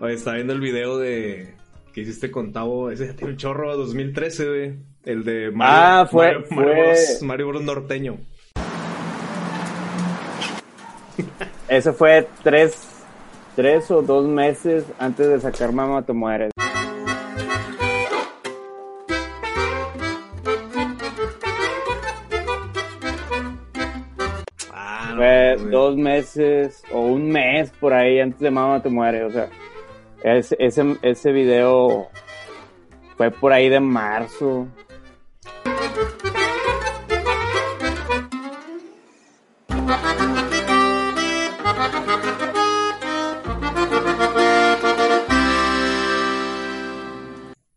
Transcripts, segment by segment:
Oye, está viendo el video de que hiciste con Tavo. Ese tiene un chorro 2013, güey. El de Mario, Ah, fue- Mario, Bros, Mario Bros norteño. Eso fue tres, tres o dos meses antes de sacar Mamá Te Mueres. Ah, no, Fue dos meses o un mes por ahí antes de Mamá Te Mueres. O sea, ese, ese, ese video fue por ahí de marzo.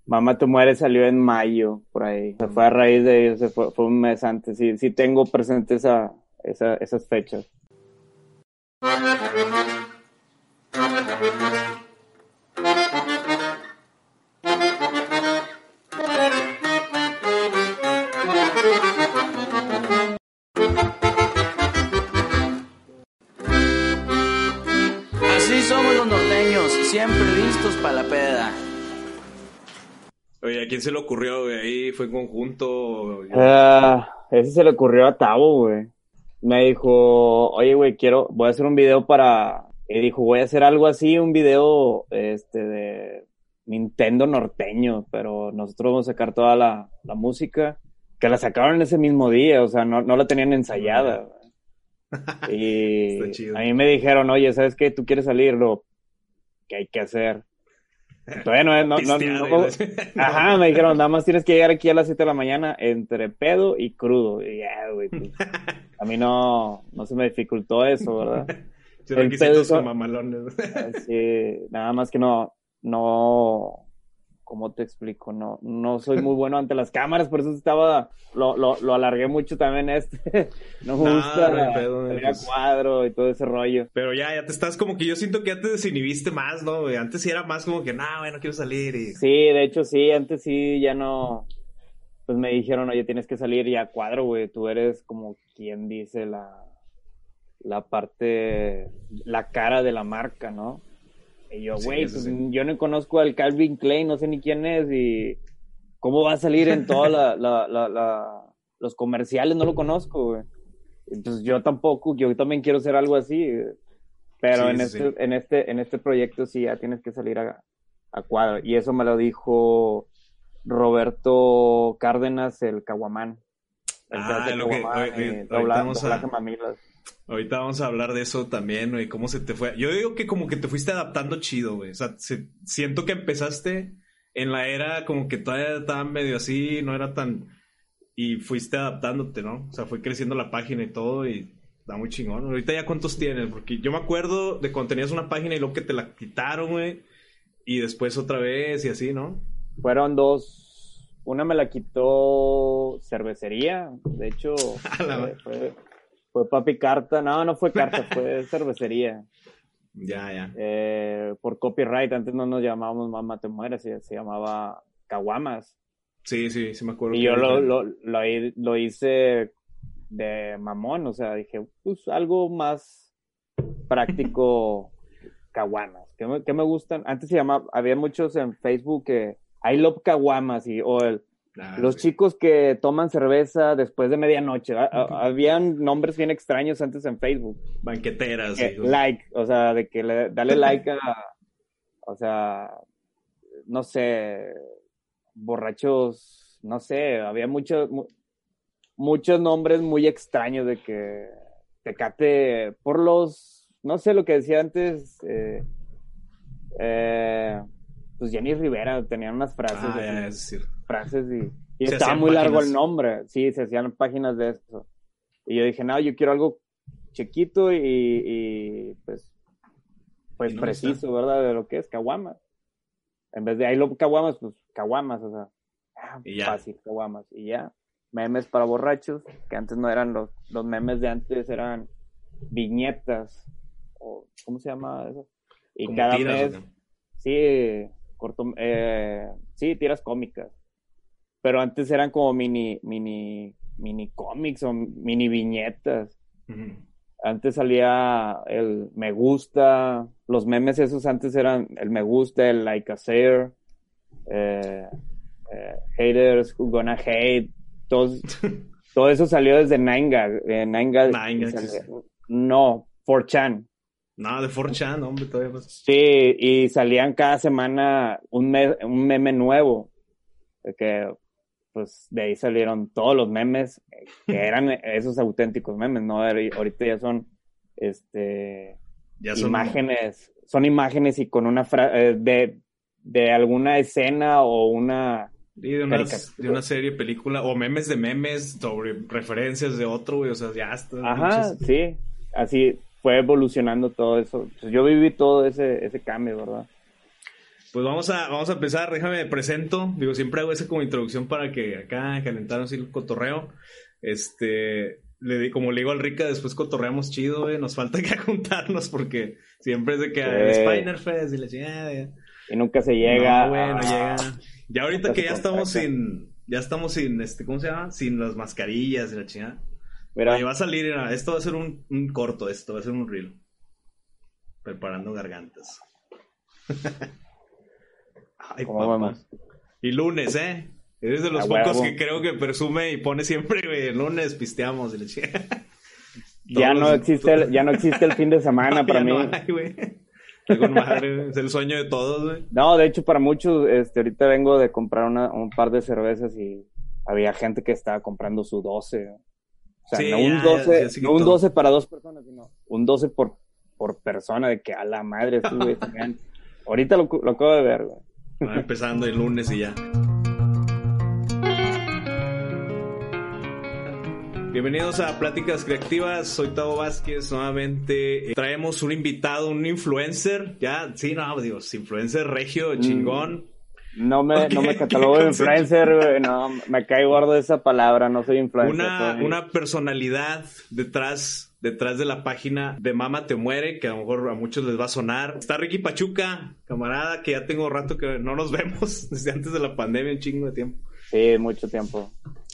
Mamá Te Mueres salió en mayo, por ahí. Se fue a raíz de ello, se fue, fue un mes antes. Sí, sí tengo presente esa, esa, esas fechas. Así somos los norteños, siempre listos para la peda. Oye, ¿a quién se le ocurrió, güey? Ahí fue en conjunto. Ah, ese se le ocurrió a Tavo, güey. Me dijo, oye, güey, quiero, voy a hacer un video para... Y dijo, voy a hacer algo así, un video, este, de Nintendo norteño, pero nosotros vamos a sacar toda la, la música, que la sacaron ese mismo día, o sea, no, no la tenían ensayada. Y chido. a mí me dijeron, oye, ¿sabes qué? ¿Tú quieres salir? Lo que hay que hacer. Todavía no, no, no, no-. Ajá, me dijeron, nada más tienes que llegar aquí a las 7 de la mañana entre pedo y crudo. Y ya, güey, pues, a mí no, no se me dificultó eso, ¿verdad? Sí, requisitos con mamalones. Sí, nada más que no, no, ¿cómo te explico? No, no soy muy bueno ante las cámaras, por eso estaba, lo, lo, lo alargué mucho también este. No me No, gusta no pedo, salir a cuadro y todo ese rollo. Pero ya, ya te estás como que yo siento que ya te desinhibiste más, ¿no? Antes sí era más como que, nah, güey, no quiero salir y... Sí, de hecho sí, antes sí ya no, pues me dijeron, oye, tienes que salir ya a cuadro, güey, tú eres como quien dice la, la parte, la cara de la marca, ¿no? Y yo, güey, pues, sí. yo no conozco al Calvin Klein, no sé ni quién es y cómo va a salir en todos la, la, la, la- los comerciales, no lo conozco, güey. Entonces yo tampoco, yo también quiero hacer algo así, pero Sí, en, este, en este, en este proyecto sí ya tienes que salir a, a cuadro. Y eso me lo dijo Roberto Cárdenas, el Caguamán. El Ah, lo que- Caguamán oye, ahorita dobla- vamos a- doblaje mamilas. Ahorita vamos a hablar de eso también, güey, cómo se te fue. Yo digo que como que te fuiste adaptando chido, güey. O sea, se- siento que empezaste en la era como que todavía estaba medio así, no era tan... Y fuiste adaptándote, ¿no? O sea, fue creciendo la página y todo y está muy chingón. Ahorita ya cuántos tienes, porque yo me acuerdo de cuando tenías una página y luego que te la quitaron, güey. Y después otra vez y así, ¿no? Fueron dos. Una me la quitó cervecería. De hecho, fue, fue, fue papi carta. No, no fue carta, fue cervecería. Ya, ya. Eh, por copyright. Antes no nos llamábamos Mamá Te Mueres, se, se llamaba Caguamas. Sí, sí, sí me acuerdo. Y yo lo, lo, lo hice de mamón, o sea, dije, pues algo más práctico, caguamas. ¿Qué me, qué me gustan? Antes se llamaba, había muchos en Facebook que I love caguamas y, o el, Los sí. chicos que toman cerveza después de medianoche. A- a- Habían nombres bien extraños antes en Facebook. Banqueteras. Que like, o sea, de que le, dale like a, o sea, no sé, borrachos, no sé, había muchos, mu- muchos nombres muy extraños de que Tecate, por los, no sé lo que decía antes, eh, eh, pues Jenny Rivera tenía unas frases, Ah, así, ya, es cierto. Frases y, estaba muy largo el nombre, sí, se hacían páginas de eso. Y yo dije, no, yo quiero algo chiquito y, y pues, pues Y no preciso, está. ¿verdad? De lo que es caguamas. En vez de ahí lo caguamas, pues caguamas, o sea, ah, Y ya. fácil, caguamas. Y ya, memes para borrachos, que antes no eran los, los memes de antes, eran viñetas, o ¿cómo se llama eso? Y Como cada tiras, mes, sí, corto, eh, sí, tiras cómicas. Pero antes eran como mini, mini, mini cómics o mini viñetas. Antes salía el me gusta, los memes esos antes eran el me gusta, el like a share, eh, eh, haters who gonna hate, todos, todo eso salió desde Nine eh, Nine salió- no, 4chan. No, de 4chan, hombre, todavía más. Sí, y salían cada semana un, me- un meme nuevo. Que, pues, de ahí salieron todos los memes, eh, que eran esos auténticos memes, ¿no? Ahori- Ahorita ya son, este, Ya son imágenes, son imágenes y con una frase de, de alguna escena o una... Sí, de, unas- de una serie, película, o memes de memes sobre referencias de otro, güey, o sea, ya está. Ajá, sí, así fue evolucionando todo eso. Pues yo viví todo ese, ese cambio, ¿verdad? Pues vamos a, vamos a empezar, déjame me presento. Digo, siempre hago esa como introducción para que acá calentaron el cotorreo. Este, le di, como le digo al Rica, después cotorreamos chido, güey. Nos falta que juntarnos porque siempre es de que Sí. el Spiner Fest y la chingada. Y nunca se llega. No. Ya ahorita Nunca que ya estamos sin, ya estamos sin, este, ¿cómo se llama? Sin las mascarillas y la chingada. Mira, Oye, va a salir, mira, esto va a ser un, un corto, esto va a ser un reel. Preparando gargantas. Ay, ¿cómo papá. vamos? Y lunes, ¿eh? Eres de los pocos huevo. que creo que presume y pone siempre, güey, el lunes pisteamos. y. Ya no existe el, ya no existe el fin de semana para mí. no hay, güey. Madre, güey. Es el sueño de todos, güey. No, de hecho, para muchos, este, ahorita vengo de comprar una, un par de cervezas y había gente que estaba comprando su 12. O sea, Sí, no, un ya, 12, ya se no un quitó. 12 para dos personas, sino un 12 por, por persona, de que a la madre, tenían- Ahorita lo, lo acabo de ver, güey. Va empezando el lunes y ya. Bienvenidos a Pláticas Creativas, soy Tavo Vázquez, nuevamente eh, traemos un invitado, un influencer, ya, sí, no, digo, influencer regio, chingón, No me, no me catalogo de influencer, güey. No, me cae gordo esa palabra, no soy influencer. una, soy- una personalidad detrás, detrás de la página de Mama Te Muere, que a lo mejor a muchos les va a sonar. Está Ricky Pachuca, camarada, que ya tengo rato que no nos vemos, desde antes de la pandemia, un chingo de tiempo. Sí, mucho tiempo.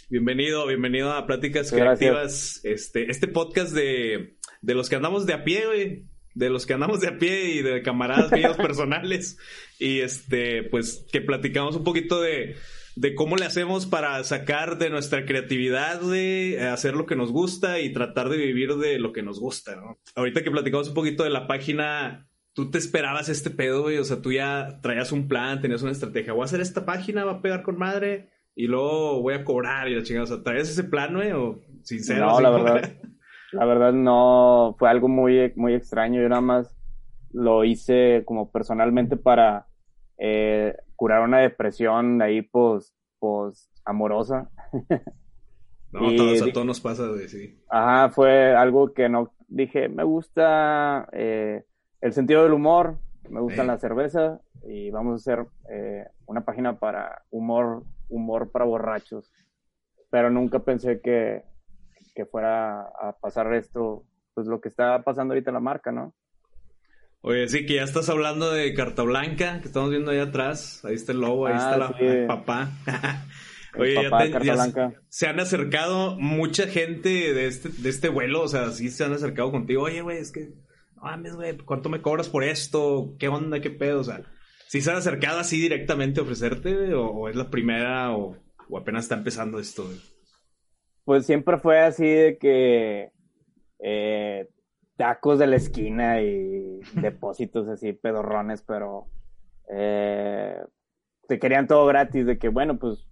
Bienvenido, bienvenido a Pláticas Gracias. Creativas. Este, este podcast de, de los que andamos de a pie, güey. De los que andamos de a pie y de camaradas míos personales. Y este, pues, que platicamos un poquito de, de cómo le hacemos para sacar de nuestra creatividad, eh, hacer lo que nos gusta y tratar de vivir de lo que nos gusta, ¿no? Ahorita que platicamos un poquito de la página, tú te esperabas este pedo, güey. O sea, tú ya traías un plan, tenías una estrategia. Voy a hacer esta página, va a pegar con madre y luego voy a cobrar y la chingada. O sea, ¿traías ese plan, güey? O sincero. No, la verdad. La verdad no, fue algo muy, muy extraño. Yo nada más lo hice como personalmente para eh, curar una depresión ahí pues, pues amorosa. No, Y todos, a todos nos pasa, güey, sí. Ajá, fue algo que no dije, me gusta eh, el sentido del humor, me gusta Sí. la cerveza y vamos a hacer eh, una página para humor, humor para borrachos. Pero nunca pensé que, que fuera a pasar esto, pues lo que está pasando ahorita en la marca, ¿no? Oye, sí, que ya estás hablando de Carta Blanca, que estamos viendo ahí atrás. Ahí está el lobo, ahí Ah, está la sí. el papá. Oye, papá ya, te- ya se- han acercado mucha gente de este, de este vuelo, o sea, sí se han acercado contigo. Oye, güey, es que, no mames, güey, ¿cuánto me cobras por esto? ¿Qué onda? ¿Qué pedo? O sea, ¿sí se han acercado así directamente a ofrecerte, o, o es la primera, o, o apenas está empezando esto, güey? Pues siempre fue así de que eh, tacos de la esquina y depósitos así pedorrones, pero eh, te querían todo gratis, de que bueno, pues,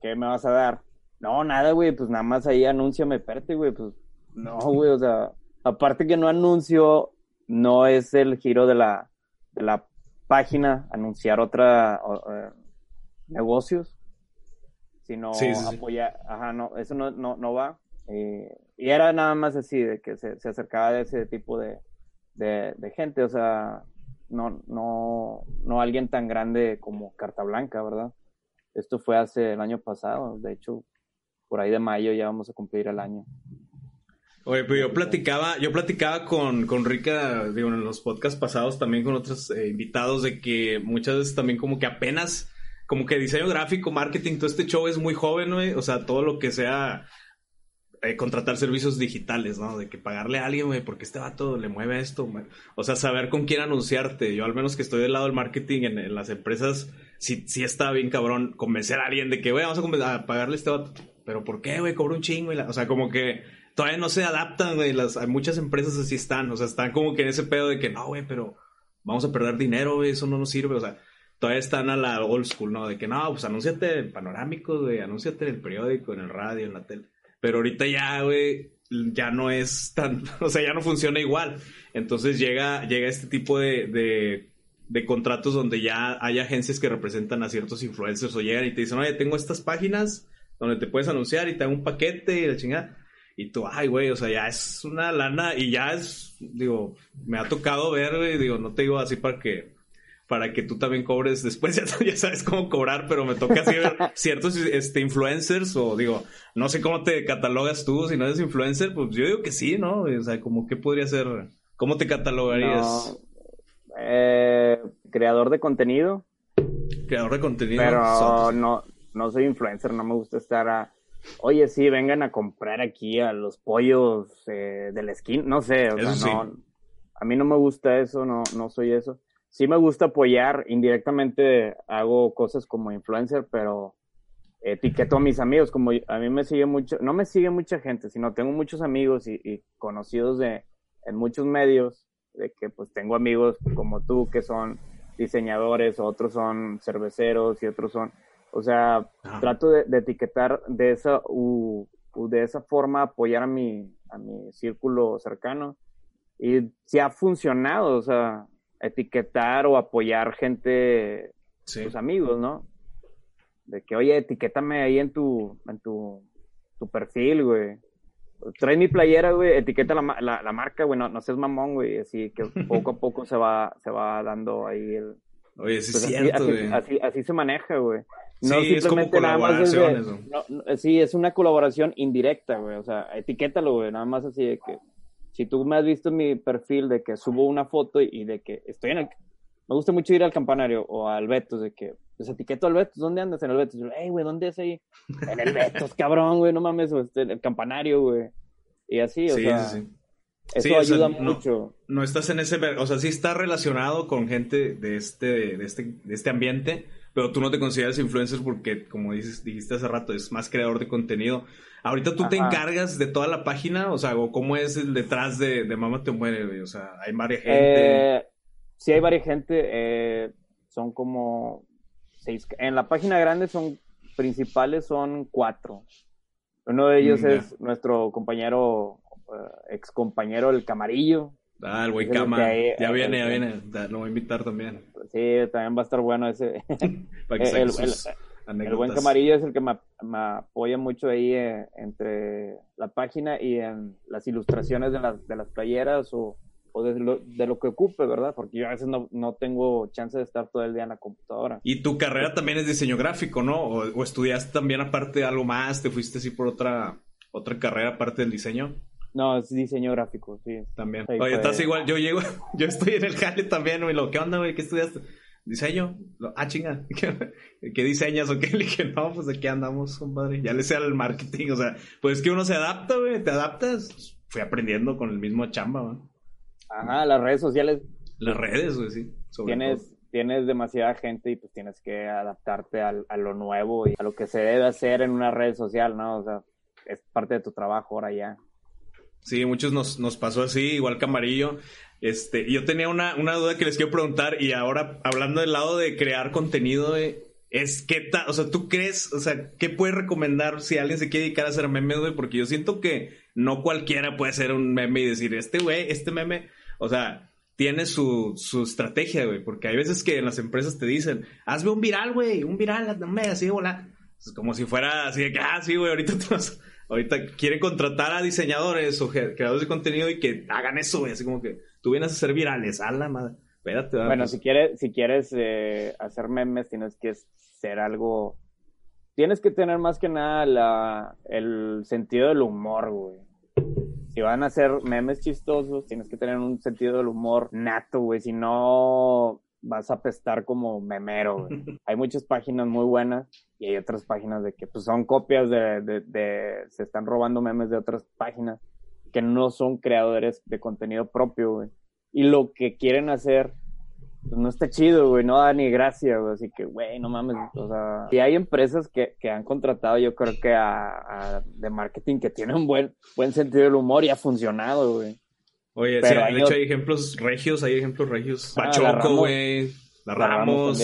¿qué me vas a dar? No, nada, güey, pues nada más ahí anúnciame, espérate, güey, pues no, güey, o sea, aparte que no anuncio, no es el giro de la, de la página anunciar otra eh, negocios, sino Sí, sí, sí. apoyar, ajá, no, eso no, no, no va. Eh, y era nada más así, de que se, se acercaba de ese tipo de, de, de gente, o sea, no, no, no alguien tan grande como Carta Blanca, ¿verdad? Esto fue hace el año pasado, de hecho, por ahí de mayo ya vamos a cumplir el año. Oye, pero yo platicaba, yo platicaba con, con Rica, digo, en los podcasts pasados también con otros eh, invitados de que muchas veces también como que apenas, como que diseño gráfico, marketing, todo este show es muy joven, güey. O sea, todo lo que sea eh, contratar servicios digitales, ¿no? De que pagarle a alguien, güey, porque este vato le mueve esto, güey. O sea, saber con quién anunciarte. Yo al menos que estoy del lado del marketing en, en las empresas, sí, sí está bien cabrón convencer a alguien de que, güey, vamos a, pagarle a este vato. Pero ¿por qué, güey? Cobra un chingo. y la- O sea, como que todavía no se adaptan, güey. Las, muchas empresas así están. O sea, están como que en ese pedo de que, no, güey, pero vamos a perder dinero, güey, eso no nos sirve. O sea, todavía están a la old school, ¿no? De que, no, pues anúnciate en panorámicos, güey, anúnciate en el periódico, en el radio, en la tele. Pero ahorita ya, güey, ya no es tan, o sea, ya no funciona igual. Entonces llega, llega este tipo de, de, contratos donde ya hay agencias que representan a ciertos influencers o llegan y te dicen, oye, tengo estas páginas donde te puedes anunciar y te hago un paquete y la chingada. Y tú, ay, güey, o sea, ya es una lana y ya es, digo, me ha tocado ver, güey, digo, no te digo así para que, para que tú también cobres después, ya, ya sabes cómo cobrar, pero me toca así ver ciertos este, influencers o digo, no sé cómo te catalogas tú, si no eres influencer, pues yo digo que sí, ¿no? O sea, como qué podría ser, ¿cómo te catalogarías? No, eh, creador de contenido, Creador de contenido. pero Sotos. no, no soy influencer, no me gusta estar a, oye, sí, vengan a comprar aquí a los pollos eh, de la esquina, no sé, o sea, sí. no, a mí no me gusta eso, no, no soy eso. Sí me gusta apoyar, indirectamente hago cosas como influencer, pero etiqueto a mis amigos, como a mí me sigue mucho, no me sigue mucha gente, sino tengo muchos amigos y, y conocidos de, en muchos medios, de que pues tengo amigos como tú que son diseñadores, otros son cerveceros y otros son, o sea, trato de, de etiquetar de esa, u, u de esa forma apoyar a mi, a mi círculo cercano y si ha funcionado, o sea, etiquetar o apoyar gente, Sí. tus amigos, ¿no? De que, oye, etiquétame ahí en tu, en tu, tu perfil, güey. Trae mi playera, güey, etiqueta la, la, la marca, güey, no, no seas mamón, güey, así que poco a poco se va, se va dando ahí el... Oye, sí pues es así, cierto, así, güey. así, así se maneja, güey. Sí, es como simplemente nada más es de- colaboración eso. no, no, sí, es una colaboración indirecta, güey, o sea, etiquétalo, güey, nada más así de que... Si tú me has visto en mi perfil de que subo una foto y de que estoy en el... Me gusta mucho ir al campanario o al Betos, de que, pues etiqueto al Betos, ¿dónde andas en el Betos? Y yo, hey, güey, ¿dónde es ahí? En el Betos, cabrón, güey, no mames, este, el campanario, güey. Y así, o Sí, sea, sí, sí. eso Sí, o sea, ayuda no- mucho. no estás en ese, o sea, sí está relacionado con gente de este, de este, de este ambiente, pero tú no te consideras influencer porque, como dices, dijiste hace rato, es más creador de contenido. Ahorita tú te encargas de toda la página, o sea, o cómo es el detrás de, de Mamá te muere, güey? o sea, hay varias gente. Eh, sí hay varias gente, eh, son como seis, en la página grande son principales son cuatro. Uno de ellos Mm, es nuestro compañero, eh, ex compañero el Camarillo. Ah, el güey Cama, hay- ya viene, ya viene, lo voy a invitar también. Sí, también va a estar bueno ese. Para que El- el- el buen Camarillo es el que me, me apoya mucho ahí eh, entre la página y en las ilustraciones de las, de las playeras o, o de, lo, de lo que ocupe, ¿verdad? Porque yo a veces no, no tengo chance de estar todo el día en la computadora. Y tu carrera también es diseño gráfico, ¿no? O, o estudiaste también aparte algo más, te fuiste así por otra, otra carrera aparte del diseño. No, es diseño gráfico, sí. También. Oye, estás igual, yo llego, yo estoy en el jale también, güey, lo, ¿qué onda, güey? ¿Qué estudiaste? ¿Diseño? Lo- ah, chinga, ¿Qué, qué diseñas o qué? Le dije, no, pues aquí andamos, compadre, ya le sé al marketing, o sea, pues es que uno se adapta, güey, te adaptas. Fui aprendiendo con el mismo chamba, güey. Ajá, las redes sociales Las redes, güey, sí. sobre tienes, tienes demasiada gente y pues tienes que adaptarte al- a lo nuevo y a lo que se debe hacer en una red social, ¿no? O sea, es parte de tu trabajo ahora ya. Sí, muchos nos, nos pasó así, igual Camarillo. Este, yo tenía una, una duda que les quiero preguntar, y ahora hablando del lado de crear contenido, güey, es qué tal, o sea, ¿tú crees, o sea, qué puedes recomendar si alguien se quiere dedicar a hacer memes, güey? Porque yo siento que no cualquiera puede hacer un meme y decir, este güey, este meme, o sea, tiene su, su estrategia, güey, porque hay veces que en las empresas te dicen, hazme un viral, güey, un viral, hazme así, hola. Como si fuera así de que, ah, sí, güey, ahorita te vas ahorita quieren contratar a diseñadores o creadores de contenido y que hagan eso, güey. Así como que tú vienes a ser virales. A la madre. Espérate, Bueno, si quieres, si quieres eh, hacer memes, tienes que ser algo. Tienes que tener más que nada la, el sentido del humor, güey. Si van a hacer memes chistosos, tienes que tener un sentido del humor nato, güey. Si no, vas a apestar como memero, güey. Hay muchas páginas muy buenas y hay otras páginas de que pues, son copias de, de, de- Se están robando memes de otras páginas que no son creadores de contenido propio, güey. Y lo que quieren hacer pues no está chido, güey, no da ni gracia, güey, así que, güey, no mames, o sea, y hay empresas que, que han contratado, yo creo que a, a- de marketing que tienen buen, buen sentido del humor y ha funcionado, güey. Oye, sí, de hecho hay ejemplos regios, hay ejemplos regios. Ah, Pachoco, güey. La La Ramos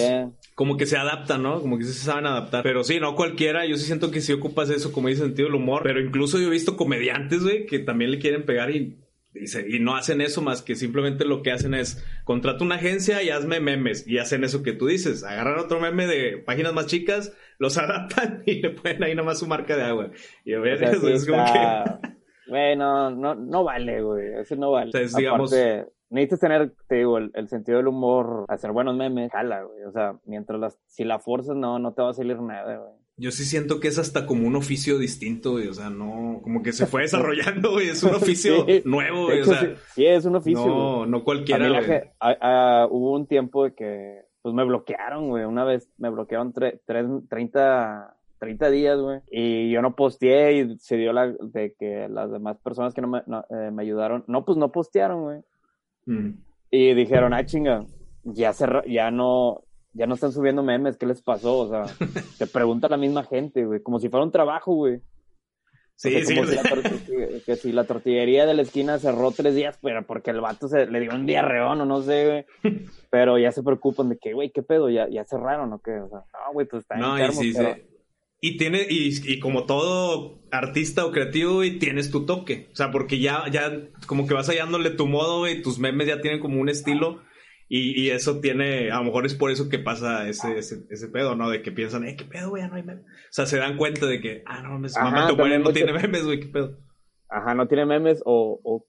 como que se adaptan, ¿no? Como que se saben adaptar. Pero sí, no cualquiera. Yo sí siento que sí ocupas eso, como dice, sentido del humor. Pero incluso yo he visto comediantes, güey, que también le quieren pegar y, y, se- y no hacen eso más que simplemente lo que hacen es contrata una agencia y hazme memes. Y hacen eso que tú dices. Agarran otro meme de páginas más chicas, los adaptan y le ponen ahí nomás su marca de agua. Y a ver, O sea, eso sí es como que... Güey, no, no, vale, güey. Eso no vale. Entonces, digamos- Aparte, necesitas tener, te digo, el, el sentido del humor, hacer buenos memes, jala, güey. O sea, mientras las, si la forzas, no, no te va a salir nada, güey. Yo sí siento que es hasta como un oficio distinto, güey. O sea, no, como que se fue desarrollando, güey. Es un oficio Sí. nuevo, güey. O sea, sí, sí, es un oficio, güey. no, no A cualquiera, güey. a- hubo un tiempo de que pues me bloquearon, güey. Una vez me bloquearon tre- tres- 30, 30 días, güey. Y yo no posteé y se dio la de que las demás personas que no me, no, eh, me ayudaron, no, pues no postearon, güey. Mm. Y dijeron, ah, chinga, ya, cerra- ya no, ya no están subiendo memes, ¿qué les pasó? O sea, te pregunta la misma gente, güey, como si fuera un trabajo, güey. Sí, O sea, sí. como o si sea, la tor- que si la tortillería de la esquina cerró tres días, pero porque el vato se le dio un diarreón o no sé, güey. Pero ya se preocupan de que, güey, ¿qué pedo? ¿Ya, ya cerraron o qué? O sea, no, güey, pues está No, y enfermo, sí, pero- sí. Y tiene, y, y como todo artista o creativo, güey, tienes tu toque. O sea, porque ya, ya, como que vas hallándole tu modo, güey, tus memes ya tienen como un estilo. Y, y eso tiene, a lo mejor es por eso que pasa ese, ese, ese pedo, ¿no? De que piensan, eh, qué pedo, güey, ya no hay memes. O sea, se dan cuenta de que, ah, no, mames, mamá, tu no tiene memes, güey, qué pedo. Ajá, no tiene memes o, o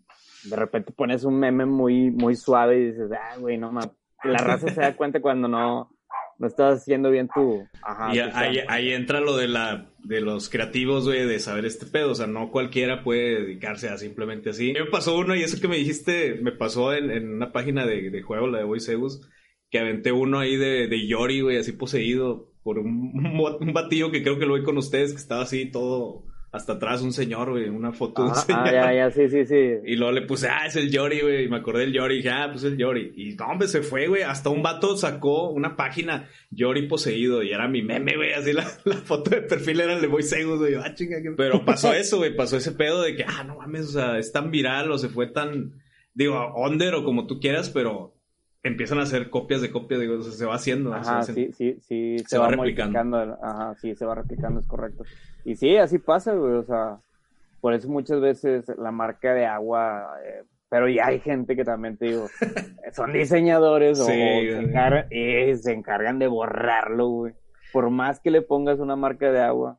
de repente pones un meme muy, muy suave y dices, ah, güey, no mames. La raza se da cuenta cuando no, no estás haciendo bien tu... Ajá, y tu ahí, entra lo de la de los creativos, güey, de saber este pedo. O sea, no cualquiera puede dedicarse a simplemente así. A mí me pasó uno, y eso que me dijiste, me pasó en, en una página de, de juego, la de Voiceus, que aventé uno ahí de, de Yori, güey, así poseído por un, un batillo que creo que lo vi con ustedes, que estaba así todo hasta atrás, un señor, güey, una foto de un Ajá, señor. ah, ya, ya, sí, sí, sí. Y luego le puse, ah, es el Yori, güey. Y me acordé del Yori. Y dije, ah, pues el Yori. Y no, hombre, se fue, güey. Hasta un vato sacó una página Yori poseído. Y era mi meme, güey. Así la, la foto de perfil era el de Boy Segus, güey. Ah, chinga. qué- Pero pasó eso, güey. Pasó ese pedo de que, ah, no mames, o sea, es tan viral o se fue tan, digo, under o como tú quieras, pero empiezan a hacer copias de copias, digo, o sea, se va haciendo. Ajá, sí, sí, sí, se, Se va, va replicando. Ajá, sí, se va replicando, es correcto. Y sí, así pasa, güey, o sea, por eso muchas veces la marca de agua, eh, pero ya hay gente que también te digo, son diseñadores o, Sí, o se, encargan, y se encargan de borrarlo, güey. Por más que le pongas una marca de agua,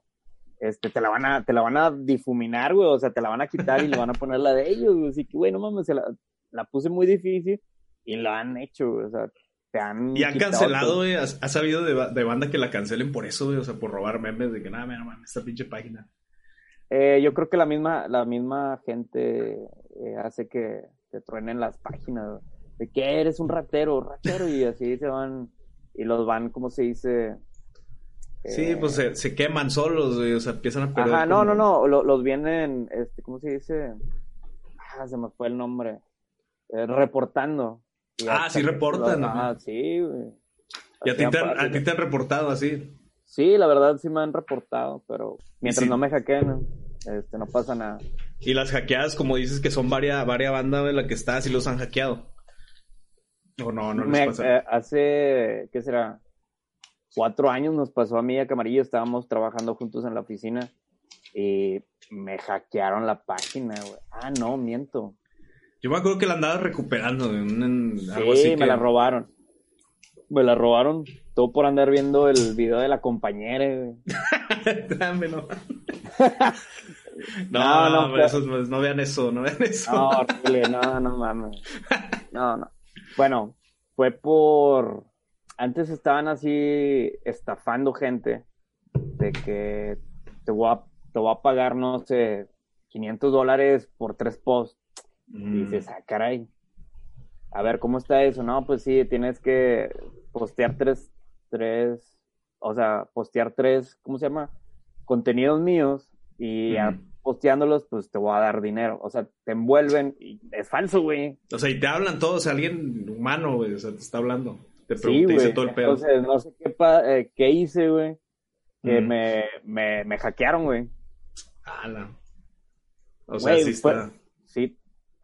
este, te la van a, te la van a difuminar, güey, o sea, te la van a quitar y le van a poner la de ellos, güey. Así que, güey, no mames, se la, la puse muy difícil y lo han hecho, o sea, te han Y han cancelado, güey. ¿Has, has sabido de, de banda que la cancelen por eso, güey? O sea, por robar memes de que nada, mira, mames, esta pinche página. Eh, yo creo que la misma, la misma gente eh, hace que te truenen las páginas. De que eres un ratero, ratero, y así se van, y los van, como se dice? Sí, Eh, pues se, se queman solos. O sea, empiezan a perder. Ajá, no, como- no, no, lo- los vienen, este, ¿cómo se dice? Ah, se me fue el nombre. Eh, reportando. Ah, hasta sí reportan, Ah, ajá. sí, güey. Y a ti, te han, pasa, a ti te han reportado así. Sí, la verdad sí me han reportado, pero mientras sí. no me hackeen, este, no pasa nada. Y las hackeadas, como dices, que son varias, varias bandas de la que estás y los han hackeado. O no, no les Me- pasa. eh, hace, ¿qué será? Cuatro años nos pasó a mí y a Camarillo, estábamos trabajando juntos en la oficina y me hackearon la página, güey. Ah, no, miento. Yo me acuerdo que la andabas recuperando de un, en- algo Sí, así. me que- la robaron. Me la robaron todo por andar viendo el video de la compañera, güey. Dámelo. No, No, no, no, pero eso no, no vean eso, no vean eso. No, horrible, no, no mames. No, no. Bueno, fue por. Antes estaban así estafando gente de que te voy a, te voy a pagar, no sé, 500 dólares por tres posts. Y Mm. dices, ah, caray. A ver, ¿cómo está eso? No, pues sí, tienes que postear tres, tres, o sea, postear tres, ¿cómo se llama? Contenidos míos y Ujú. posteándolos, pues te voy a dar dinero. O sea, te envuelven y es falso, güey. O sea, y te hablan todos, o sea, alguien humano, güey, o sea, te está hablando. Te, Sí, pregunta, dice güey. todo el pedo. Entonces, no sé qué, pa- eh, qué hice, güey. Que me, me, me hackearon, güey. Ala. O sea, Güey, sí fue- está. Sí.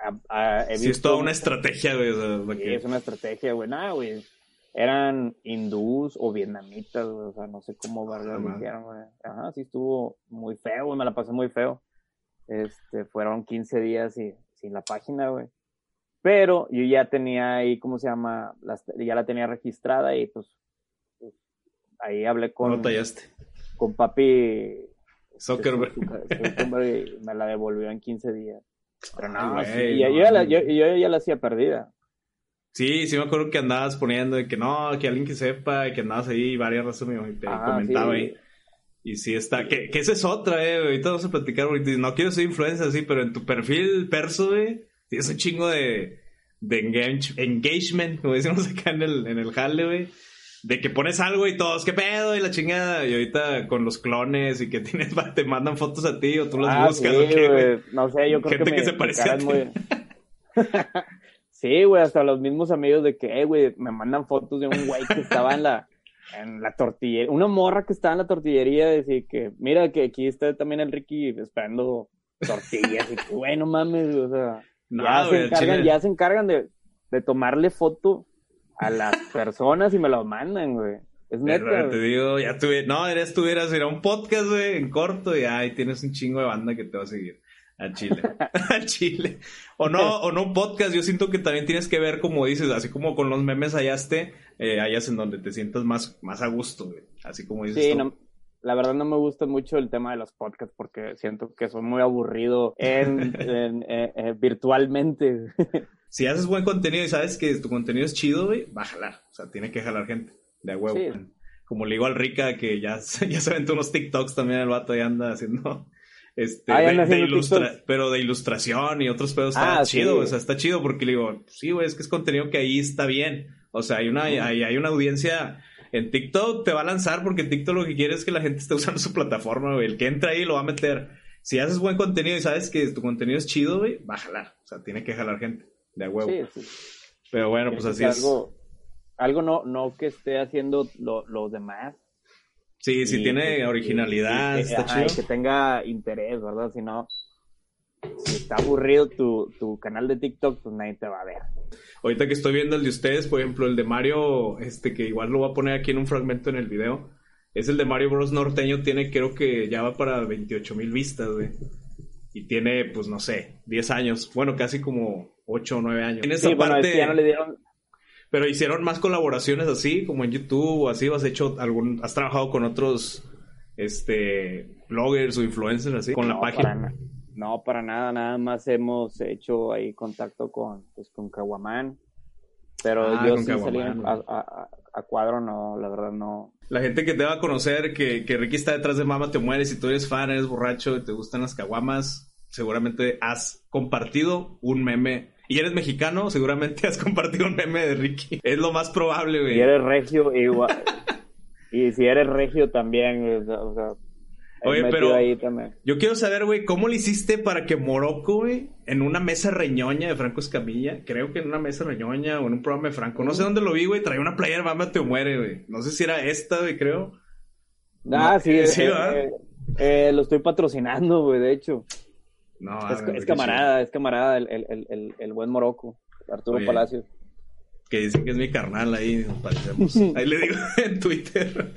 A- a- Sí, es toda una estrategia, güey. O sea, Sí, que- es una estrategia, güey. Nada, güey. Eran hindús o vietnamitas, güey. O sea, no sé cómo verga Ah, madre. hicieron, güey. Ajá, sí estuvo muy feo, güey. Me la pasé muy feo. Este, fueron 15 días y, sin la página, güey. Pero yo ya tenía ahí, ¿cómo se llama? Las- ya la tenía registrada y pues, pues, ahí hablé No con, batallaste. con papi Zuckerberg. Zuckerberg y me la devolvió en 15 días. Pero no, sí, güey, y yo, no, yo la, yo, yo ya la hacía perdida. Sí, sí me acuerdo que andabas poniendo de que no, que alguien que sepa, y que andabas ahí varias razones y te Ah, comentaba sí. ahí. Y sí está, que, que esa es otra, eh, ahorita vamos a platicar, no quiero ser influencer así, pero en tu perfil perso, güey, tienes un chingo de, de engage- engagement, como decimos acá en el, en el jale, güey. De que pones algo y todos, ¿qué pedo? Y la chingada. Y ahorita con los clones y que tienes, te mandan fotos a ti o tú las Ah, buscas sí, o qué, güey. No sé, yo creo Gente que, que mi- se parece a ti. muy... sí, güey, hasta los mismos amigos de que, eh, güey, me mandan fotos de un güey que estaba en la, en la tortillería, una morra que estaba en la tortillería, decir que, mira que aquí está también el Ricky esperando tortillas, y que, güey, no mames, o sea, No, ya, güey, se encargan, ya se encargan de, de tomarle foto a las personas y me lo mandan, güey. Es neta, Pero te digo, ya tuve, no, eres estuvieras era un podcast, güey, en corto y ahí tienes un chingo de banda que te va a seguir. Al Chile. Al Chile. O no, o no podcast, yo siento que también tienes que ver, como dices, así como con los memes hallaste, eh, hallas en donde te sientas más, más a gusto, güey. Así como dices Sí, tú. no- la verdad no me gusta mucho el tema de los podcasts porque siento que soy muy aburrido en, en- eh, eh, virtualmente. Si haces buen contenido y sabes que tu contenido es chido, güey, va a jalar. O sea, tiene que jalar gente. De huevo. Sí. Como le digo al Rica que ya, ya se aventó unos TikToks también el vato ya anda haciendo. Este, Ah, ya de, de ilustra- pero de ilustración y otros pedos está Ah, chido, sí. o sea, está chido porque le digo, sí, güey, es que es contenido que ahí está bien. O sea, hay una, hay, hay una audiencia en TikTok, te va a lanzar porque TikTok lo que quiere es que la gente esté usando su plataforma, güey. El que entra ahí lo va a meter. Si haces buen contenido y sabes que tu contenido es chido, güey, va a jalar. O sea, tiene que jalar gente. De huevo. Sí, sí. Pero bueno, pues así es. Algo, algo no, no que esté haciendo lo- los demás. Sí, sí Y- tiene originalidad, y- y- está ajá, chido. que tenga interés, ¿verdad? Si no, si está aburrido tu, tu canal de TikTok, pues nadie te va a ver. Ahorita que estoy viendo el de ustedes, por ejemplo, el de Mario, este que igual lo voy a poner aquí en un fragmento en el video, es el de Mario Bros. Norteño, tiene creo que ya va para 28 mil vistas, güey. Y tiene, pues no sé, 10 años, bueno, casi como 8 o 9 años. En esa Sí, bueno, parte, es que ya no le dieron, pero hicieron más colaboraciones así, como en YouTube o así, o has hecho algún, has trabajado con otros, este, bloggers o influencers así, con la página. para no, para nada, nada más hemos hecho ahí contacto con, pues, con Caguamán. Pero Ah, yo sí salí a, güey. a- a- a cuadro, no, la verdad no. La gente que te va a conocer, que, que Ricky está detrás de Mama Te Mueres, si tú eres fan, eres borracho y te gustan las caguamas, seguramente has compartido un meme. Y eres mexicano, seguramente has compartido un meme de Ricky. Es lo más probable, güey. Si eres regio, igual. y si eres regio también, o sea, Oye, pero- ahí. Yo quiero saber, güey, ¿cómo le hiciste para que Morocco, güey, en una mesa reñoña de Franco Escamilla, creo que en una mesa reñoña o en un programa de Franco, no sé dónde lo vi, güey, traía una playera Mama Te Muere, güey. No sé si era esta, güey, creo. Ah, No, sí, sí, eh, ¿verdad? eh, eh, lo estoy patrocinando, güey, de hecho. No, es, camarada, es camarada el, el, el, el, buen Morocco, Arturo Oye. Palacios. que dicen que es mi carnal ahí, nos parecemos. Ahí le digo en Twitter.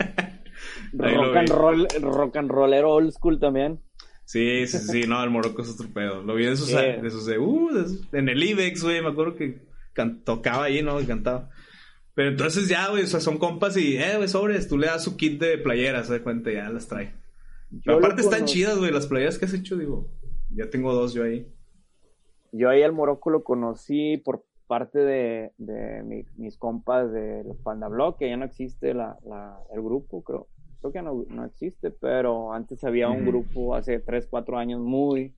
Rock and roll, rock and rollero old school también. Sí, sí, sí, no, el Morocco es otro pedo. Lo vi de sus, de de, uh, de sus- en el IBEX, güey, me acuerdo que tocaba ahí, ¿no? Y cantaba. Pero entonces ya, güey, o sea, son compas y, eh, güey, sobres, tú le das su kit de playeras, se cuenta, ya las trae. Aparte están chidas, güey, las playeras que has hecho, digo. Ya tengo dos yo ahí. Yo ahí al Morocco lo conocí por parte de, de mi- mis compas de los Panda Block, que ya no existe la, la- el grupo, creo. Creo que no, no existe, pero antes había un grupo hace 3, 4 años muy,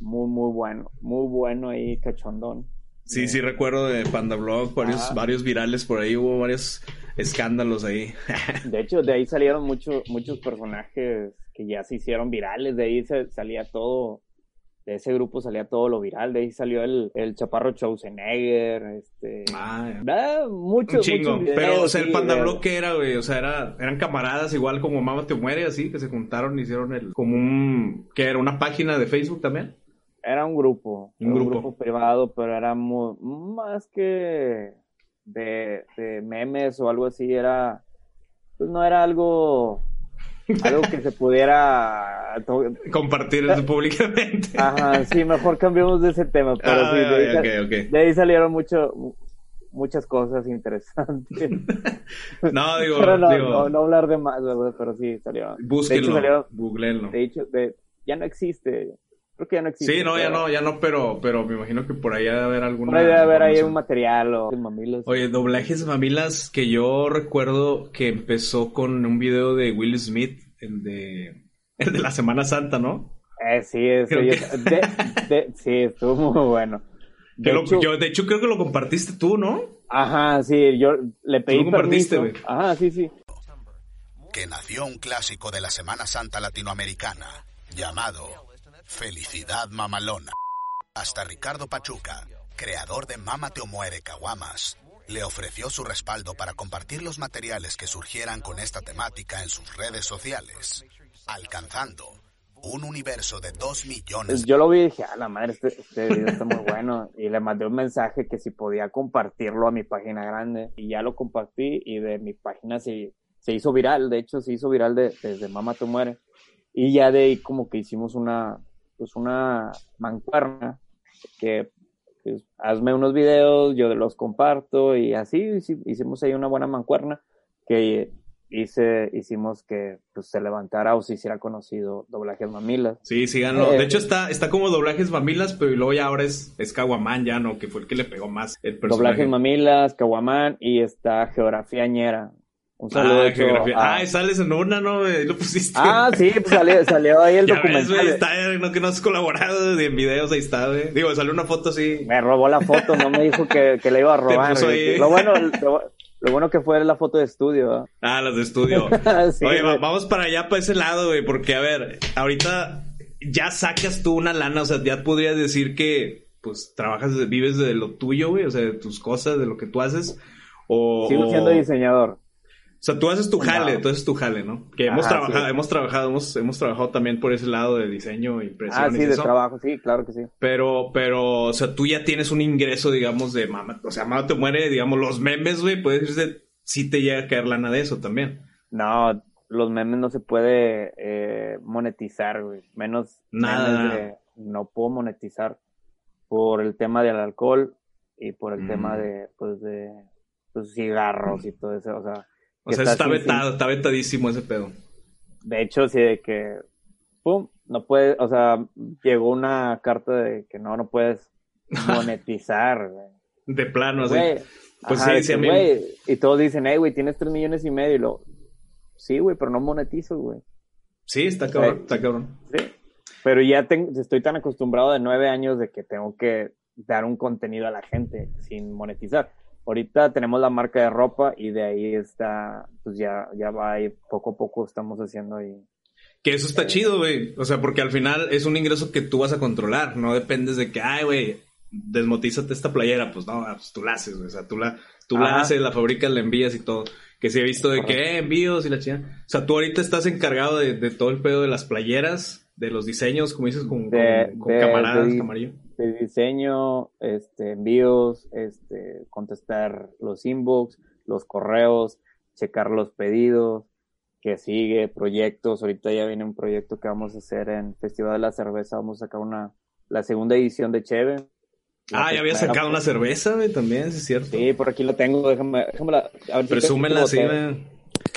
muy, muy bueno. Muy bueno ahí, cachondón. Sí, sí, recuerdo de Panda Blog, varios, Ah. varios virales por ahí, hubo varios escándalos ahí. De hecho, de ahí salieron muchos muchos personajes que ya se hicieron virales, de ahí se, salía todo, de ese grupo salía todo lo viral, de ahí salió el, el chaparro Schwarzenegger, este... Ah, mucho, un chingo. muchos Pero, o sea, el sí, Panda de- Blog, ¿qué era, güey? O sea, era, eran camaradas igual como Mama Te Muere, así, que se juntaron y hicieron el, como un, ¿qué era? ¿Una página de Facebook también? Era un grupo, Un grupo. grupo privado, pero era mu- más que de, de memes o algo así, era, pues no era algo, algo que se pudiera, Compartir públicamente. ajá, sí, mejor cambiemos de ese tema, pero Ah, sí, de ahí, de salieron mucho, muchas cosas interesantes. No, digo, pero no, digo, no, no hablar de más, pero sí salieron. de búsquenlo, hecho salieron, googleenlo. de hecho, de- ya no existe, creo que ya no existe. Sí, no, ya pero- no, ya no, pero, pero me imagino que por ahí debe haber alguna. Por ahí debe haber ahí un material o mamilos. Oye, doblajes mamilas que yo recuerdo que empezó con un video de Will Smith, el de, el de la Semana Santa, ¿no? Eh, sí, es, Creo yo- que- de- de- sí, estuvo muy bueno. Que De lo- hecho, yo, de hecho, creo que lo compartiste tú, ¿no? ajá, sí, yo le pedí Tú lo compartiste, güey. Ajá, sí, sí. que nació un clásico de la Semana Santa latinoamericana llamado Felicidad Mamalona. Hasta Ricardo Pachuca, creador de Mámate o Muere Caguamas, le ofreció su respaldo para compartir los materiales que surgieran con esta temática en sus redes sociales, alcanzando un universo de 2 millones Yo lo vi y dije, a la madre, este, este video está muy bueno. Y le mandé un mensaje que si podía compartirlo a mi página grande. Y ya lo compartí y de mi página se, se hizo viral. De hecho, se hizo viral de- desde Mamá Te Muere. Y ya de ahí como que hicimos una, pues una mancuerna que pues, hazme unos videos, yo los comparto y así hici- hicimos ahí una buena mancuerna que hice, hicimos que pues, se levantara o se hiciera conocido Doblajes Mamilas. Sí, síganlo. Eh, De hecho, está, está como doblajes mamilas, pero luego ya ahora es, es Caguamán, ya no, que fue el que le pegó más el personaje. Doblajes Mamilas, Caguamán y está Geografía Ñera. Un saludo Ah, de hecho, geografía. a- Ah, sales en una, ¿no? güey? Lo pusiste. Ah, sí, pues salió, salió ahí el ves, documental. güey, está, no, que no has colaborado en videos, ahí está, güey. Digo, salió una foto así. Me robó la foto, no me dijo que, que le iba a robar. ahí. Lo bueno, lo, lo bueno que fue la foto de estudio. Ah, las de estudio. Sí, Oye, va- vamos para allá, para ese lado, güey, porque a ver, ahorita ya sacas tú una lana, o sea, ya podrías decir que, pues, trabajas, vives de lo tuyo, güey, o sea, de tus cosas, de lo que tú haces, o... Sigo siendo diseñador. O sea, tú haces tu jale, tú haces tu jale, ¿no? Que hemos Ajá, trabajado, sí. hemos trabajado, hemos, hemos trabajado también por ese lado de diseño, impresión Ah, y sí, de eso. trabajo, sí, claro que sí. Pero, pero, o sea, tú ya tienes un ingreso, digamos, de mamá, o sea, mamá te muere, digamos, los memes, güey, puedes decirse, sí te llega a caer lana de eso también. No, los memes no se puede eh, monetizar, güey. Menos Nada. de- no puedo monetizar por el tema del alcohol y por el Mm. tema de, pues, de pues, cigarros y todo eso. O sea, O sea, está sin- vetado, está vetadísimo ese pedo. De hecho, sí, de que, pum, no puedes, o sea, llegó una carta de que no, no puedes monetizar. De plano, así. Pues ajá, sí, sí, que, güey, y todos dicen, hey, güey, tienes tres millones y medio, y lo, sí, güey, pero no monetizo, güey. Sí, está cabrón, está cabrón. Sí. Pero ya estoy tan acostumbrado de nueve años de que tengo que dar un contenido a la gente sin monetizar. Ahorita tenemos la marca de ropa y de ahí está, pues ya, ya va ahí, poco a poco estamos haciendo ahí. Que eso está chido, güey. O sea, porque al final es un ingreso que tú vas a controlar. No dependes de que, ay, güey, desmotízate esta playera. Pues no, pues tú la haces, güey. O sea, tú la, tú la haces, la fabricas, la envías y todo. Que sí he visto de que eh, envíos y la chingada. O sea, tú ahorita estás encargado de, de todo el pedo de las playeras, de los diseños, como dices, con, De- con, con de- camaradas, camarillo. De diseño, este, envíos, este, contestar los inbox, los correos, checar los pedidos, que sigue, proyectos. Ahorita ya viene un proyecto que vamos a hacer en Festival de la Cerveza. Vamos a sacar una, la segunda edición de Cheve. Ah, ya había sacado una cerveza, güey, también, sí es cierto. Sí, por aquí lo tengo. Déjame, déjame la, a ver si güey.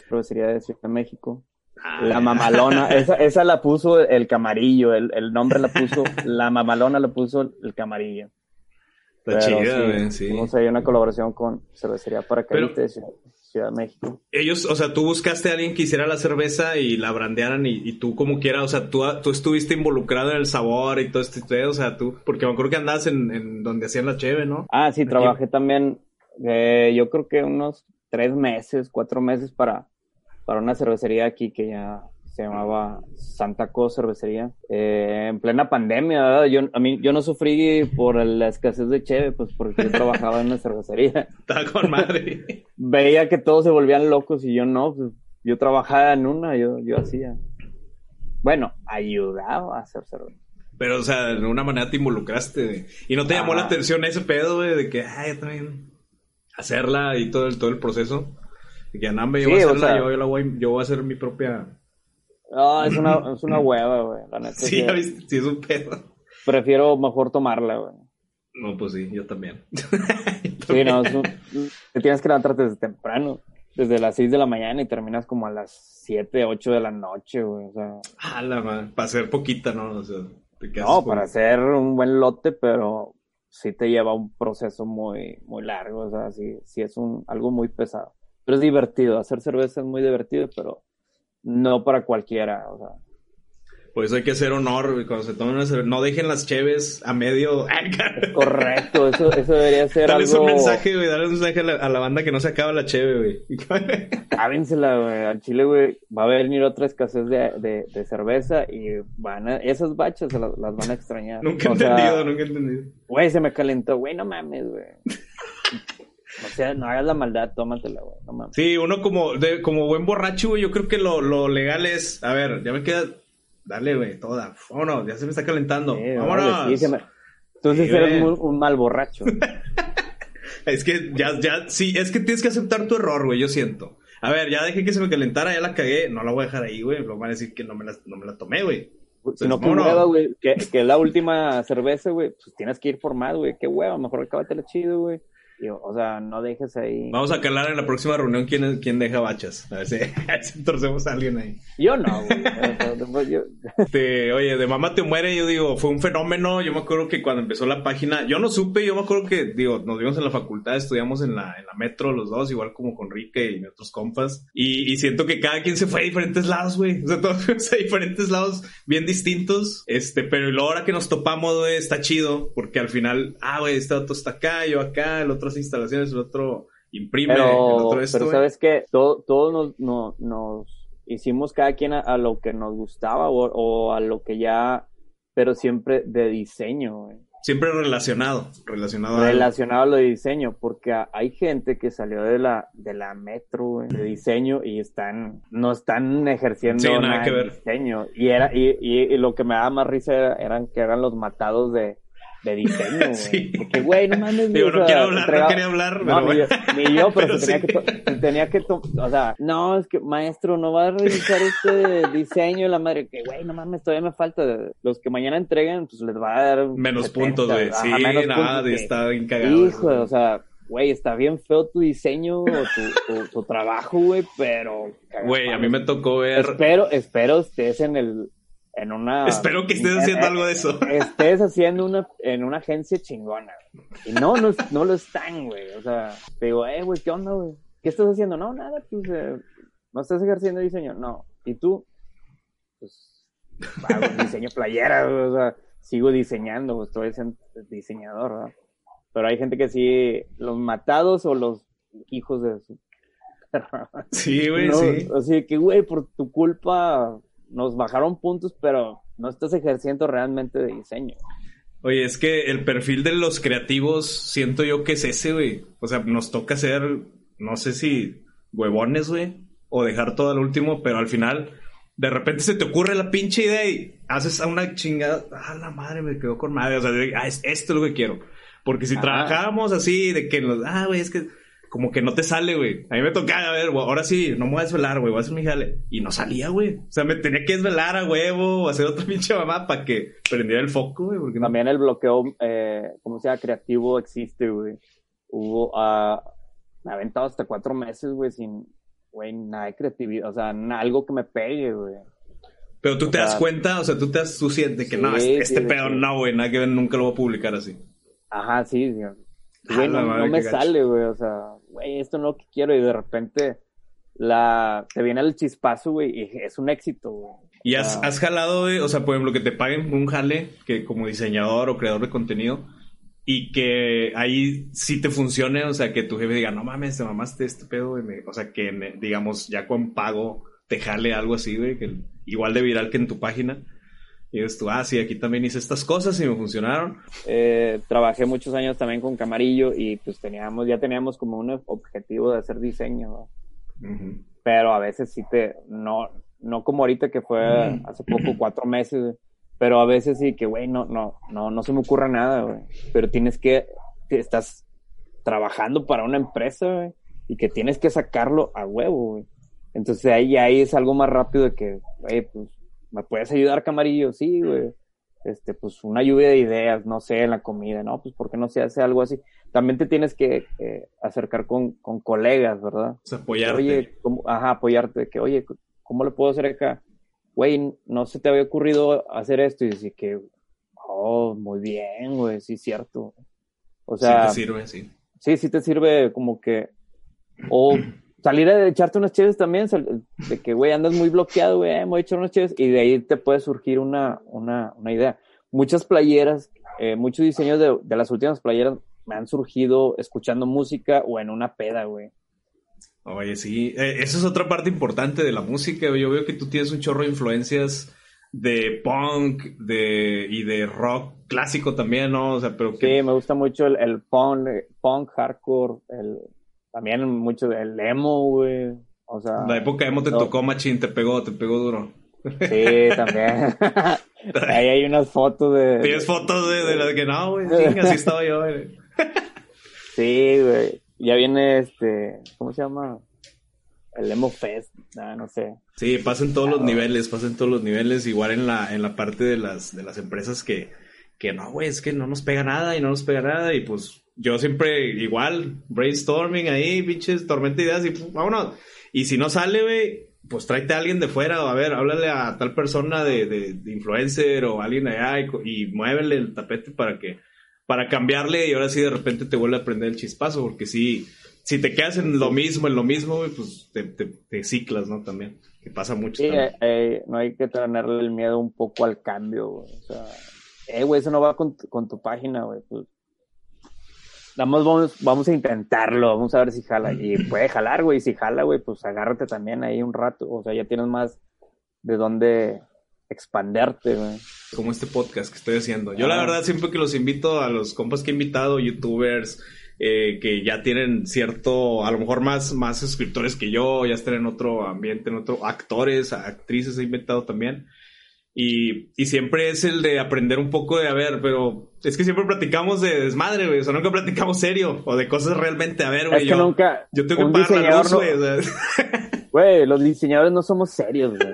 Cervecería de Ciudad de México. La mamalona, esa, esa la puso el camarillo, el, el nombre la puso, la mamalona la puso el camarillo. Está Pero chida, sí, güey, sí. Vamos a ir a una colaboración con Cervecería Paracaídas Ciudad, de México. Ellos, o sea, tú buscaste a alguien que hiciera la cerveza y la brandearan y, y tú como quiera, o sea, tú, tú estuviste involucrado en el sabor y todo este o sea, tú, porque me acuerdo que andabas en, en donde hacían la cheve, ¿no? Ah, sí, trabajé también, eh, yo creo que unos tres meses, cuatro meses para, para una cervecería aquí que ya se llamaba Santa Co Cervecería. Eh, en plena pandemia, ¿verdad? Yo, a mí, yo no sufrí por la escasez de cheve, pues porque yo trabajaba en una cervecería. Estaba con madre. Veía que todos se volvían locos y yo no, pues yo trabajaba en una, yo, yo hacía. Bueno, ayudaba a hacer cerveza. Pero, o sea, de una manera te involucraste, güey. Y no te llamó Ah. la atención ese pedo, güey, de que, ay, también hacerla y todo el, todo el proceso. Que, no, hombre, yo Sí, voy a o hacerla, sea- yo, yo la voy, yo voy a hacer mi propia... No, es una, es una hueva, güey, la neta. Sí, viste, sí es un pedo. Prefiero mejor tomarla, güey. No, pues sí, yo también. Sí, no, un- te tienes que levantarte desde temprano, desde las 6 de la mañana y terminas como a las 7, 8 de la noche, güey. O sea, Ah, la madre, para hacer poquita, ¿no? O sea, te quedas no, como- para hacer un buen lote, pero sí te lleva un proceso muy, muy largo, o sea, sí, sí es un, algo muy pesado. Pero es divertido, hacer cerveza es muy divertido, pero no para cualquiera, o sea. Por eso hay que hacer honor, cuando se tomen una cerveza. No dejen las cheves a medio... Es correcto, eso, eso debería ser Darles algo... un mensaje, güey, darles un mensaje a la, a la banda que no se acaba la cheve, güey. Cábensela, güey. Al Chile, güey, va a venir otra escasez de, de, de cerveza y van a, esas bachas las, las van a extrañar. nunca he sea, entendido, nunca he entendido. Güey, se me calentó, güey, no mames, güey. O sea, no hagas la maldad, tómatela, güey, no mames. Sí, uno como, de, como buen borracho, güey, yo creo que lo, lo legal es, a ver, ya me queda, dale, güey, toda, vámonos, ya se me está calentando, Sí, vámonos. sí, me- Entonces Sí, eres un mal borracho. Es que ya, ya, sí, es que tienes que aceptar tu error, güey, yo siento. A ver, ya dejé que se me calentara, ya la cagué, no la voy a dejar ahí, güey, lo van a decir que no me la, no me la tomé, güey. No, qué hueva, güey, que, que la última cerveza, güey, pues tienes que ir por más, güey, qué hueva, mejor acábatela chido, güey. O sea, no dejes ahí. Vamos a calar en la próxima reunión quién, quién deja bachas. A ver si, torcemos a alguien ahí. Yo no, güey. Después yo- oye, de Mamá Te Muere, yo digo, fue un fenómeno. Yo me acuerdo que cuando empezó la página, yo no supe, yo me acuerdo que, digo, nos vimos en la facultad, estudiamos en la, en la metro los dos, igual como con Rique y otros compas. Y, y siento que cada quien se fue a diferentes lados, güey. O sea, todos fuimos a diferentes lados bien distintos. Este, pero luego ahora que nos topamos, güey, está chido, porque al final, ah, güey, este otro está acá, yo acá, el otro hace instalaciones, el otro imprime, el Pero, otro esto. pero güey. sabes que todo, todos nos, no- nos hicimos cada quien a, a lo que nos gustaba o, o a lo que ya, pero siempre de diseño, güey. Siempre relacionado, relacionado a... relacionado a lo de diseño, porque hay gente que salió de la, de la metro güey, de diseño y están, no están ejerciendo Sí, nada nada que ver. diseño. Y era, y, y, y lo que me daba más risa era- eran que eran los matados de, de diseño, güey. Sí. Porque, güey, no mames, Digo, o no sea, quiero hablar, no quería hablar, No, pero ni, yo, bueno. ni yo, pero, Pero se tenía que, se tenía que, o sea, no, es que, maestro, no va a revisar este diseño, la madre, que, güey, no mames, todavía me falta, los que mañana entreguen, pues les va a dar Menos 70, puntos, güey. Sí, menos nada, puntos, está bien cagado. Hijo, o sea, güey, está bien feo tu diseño o tu, tu, tu trabajo, güey, pero... Güey, a mí me tocó ver. Espero, espero estés en el, en una... Espero que estés en- haciendo en- algo de eso. Estés haciendo una, en una agencia chingona. güey. Y no, no, no lo están, güey. O sea, te digo, eh, güey, ¿qué onda, güey? ¿Qué estás haciendo? No, nada, pues, eh, no estás ejerciendo diseño. No. ¿Y tú? Pues, hago diseño playera, güey, o sea, sigo diseñando, güey, estoy siendo diseñador, ¿verdad? Pero hay gente que sí, los matados o los hijos de su... Sí, güey, No, sí. Así que, güey, por tu culpa nos bajaron puntos, pero no estás ejerciendo realmente de diseño. Oye, es que el perfil de los creativos siento yo que es ese, güey. O sea, nos toca ser, no sé si huevones, güey, o dejar todo al último, pero al final, de repente se te ocurre la pinche idea y haces a una chingada. Ah, la madre, me quedó con madre. O sea, de- ah, es, esto es lo que quiero. Porque si Ajá. trabajábamos así, de que nos, ah, güey, es que como que no te sale, güey. A mí me tocaba, a ver, güey, ahora sí, no me voy a desvelar, güey, voy a hacer mi jale. Y no salía, güey. O sea, me tenía que desvelar a huevo o hacer otra pinche mamá para que prendiera el foco, güey. Porque no También el bloqueo, eh, como sea, creativo existe, güey. Hubo, ah, me ha aventado hasta cuatro meses, güey, sin, güey, nada de creatividad, o sea, algo que me pegue, güey. Pero tú O te das cuenta, o sea, tú te das, tú sientes que Sí, no, este, este sí, pedo sí. no, güey, nada que ver, nunca lo voy a publicar así. Ajá, sí. Ah, Güey, no, no me sale, güey, o sea, güey, esto no es lo que quiero y de repente la, te viene el chispazo, güey, y es un éxito, güey. Y has, has jalado, güey, o sea, por ejemplo, que te paguen un jale que como diseñador o creador de contenido y que ahí sí te funcione, o sea, que tu jefe diga, no mames, te mamaste este pedo, güey", o sea, que digamos, ya con pago te jale algo así, güey, que igual de viral que en tu página. Y dices tú, ah, sí, aquí también hice estas cosas y me funcionaron. eh, trabajé muchos años también con Camarillo y pues teníamos, ya teníamos como un objetivo de hacer diseño, pero a veces sí te, no, no como ahorita que fue hace poco, cuatro meses, pero a veces sí que, güey, no, no, no, no se me ocurre nada, güey, pero tienes que, estás trabajando para una empresa, güey, y que tienes que sacarlo a huevo, güey. Entonces ahí, ahí es algo más rápido de que, güey, pues, ¿me puedes ayudar, Camarillo? Sí, güey. Este, pues una lluvia de ideas, no sé, en la comida, ¿no? Pues, ¿por qué no se hace algo así? También te tienes que eh, acercar con, con colegas, ¿verdad? O sea, apoyarte. Oye, ¿cómo- ajá, apoyarte, que, oye, ¿cómo le puedo hacer acá? Güey, no se te había ocurrido hacer esto y decir que, oh, muy bien, güey, sí, cierto. O sea, sí te sirve, sí. sí, sí te sirve como que, o salir a echarte unas cheves también, de que, güey, andas muy bloqueado, güey, eh, me voy a echar unas cheves, y de ahí te puede surgir una, una, una idea. Muchas playeras, eh, muchos diseños de, de las últimas playeras me han surgido escuchando música o en una peda, güey. Oye, sí, eh, esa es otra parte importante de la música. Yo veo que tú tienes un chorro de influencias de punk de, y de rock clásico también, ¿no? O sea, pero Sí, que... me gusta mucho el, el punk, punk, hardcore, el, también mucho el emo, güey. O sea, La época emo te tocó, machín, te pegó, te pegó duro. sí, también. Ahí hay unas fotos de... Tienes fotos de, de las que no, güey, así estaba yo, güey. Sí, güey. Ya viene este, ¿cómo se llama? El Emo Fest, ah, no sé. Sí, pasa en todos los niveles, pasa en todos los niveles, igual en la, en la parte de las, de las empresas que, que no, güey, es que no nos pega nada y no nos pega nada y pues yo siempre igual, brainstorming ahí, pinches, tormenta de ideas y pum, vámonos. Y si no sale, güey, pues tráete a alguien de fuera o a ver, háblale a tal persona de, de, de influencer o alguien allá y, y muévele el tapete para que, para cambiarle y ahora sí de repente te vuelve a prender el chispazo porque si, si te quedas en lo mismo, en lo mismo, güey, pues te, te, te ciclas, ¿no? También, que pasa mucho. Sí, eh, eh, no hay que tenerle el miedo un poco al cambio, güey. O sea, eh, güey, eso no va con, tu- con tu página, güey. Pues, vamos, vamos, vamos a intentarlo, vamos a ver si jala. Y puede jalar, güey. Si jala, güey, pues agárrate también ahí un rato. O sea, ya tienes más de dónde expanderte, güey. como este podcast que estoy haciendo. Yo la Ah. verdad siempre que los invito a los compas que he invitado, youtubers, eh, que ya tienen cierto, a lo mejor más, más suscriptores que yo, ya están en otro ambiente, en otro, actores, actrices he invitado también. Y, y siempre es el de aprender un poco de, a ver, pero es que siempre platicamos de desmadre, güey, o sea, nunca platicamos serio, o de cosas realmente, a ver, güey, Es que yo, nunca. yo tengo que pagar la luz, no- güey, o sea. Güey, los diseñadores no somos serios, güey.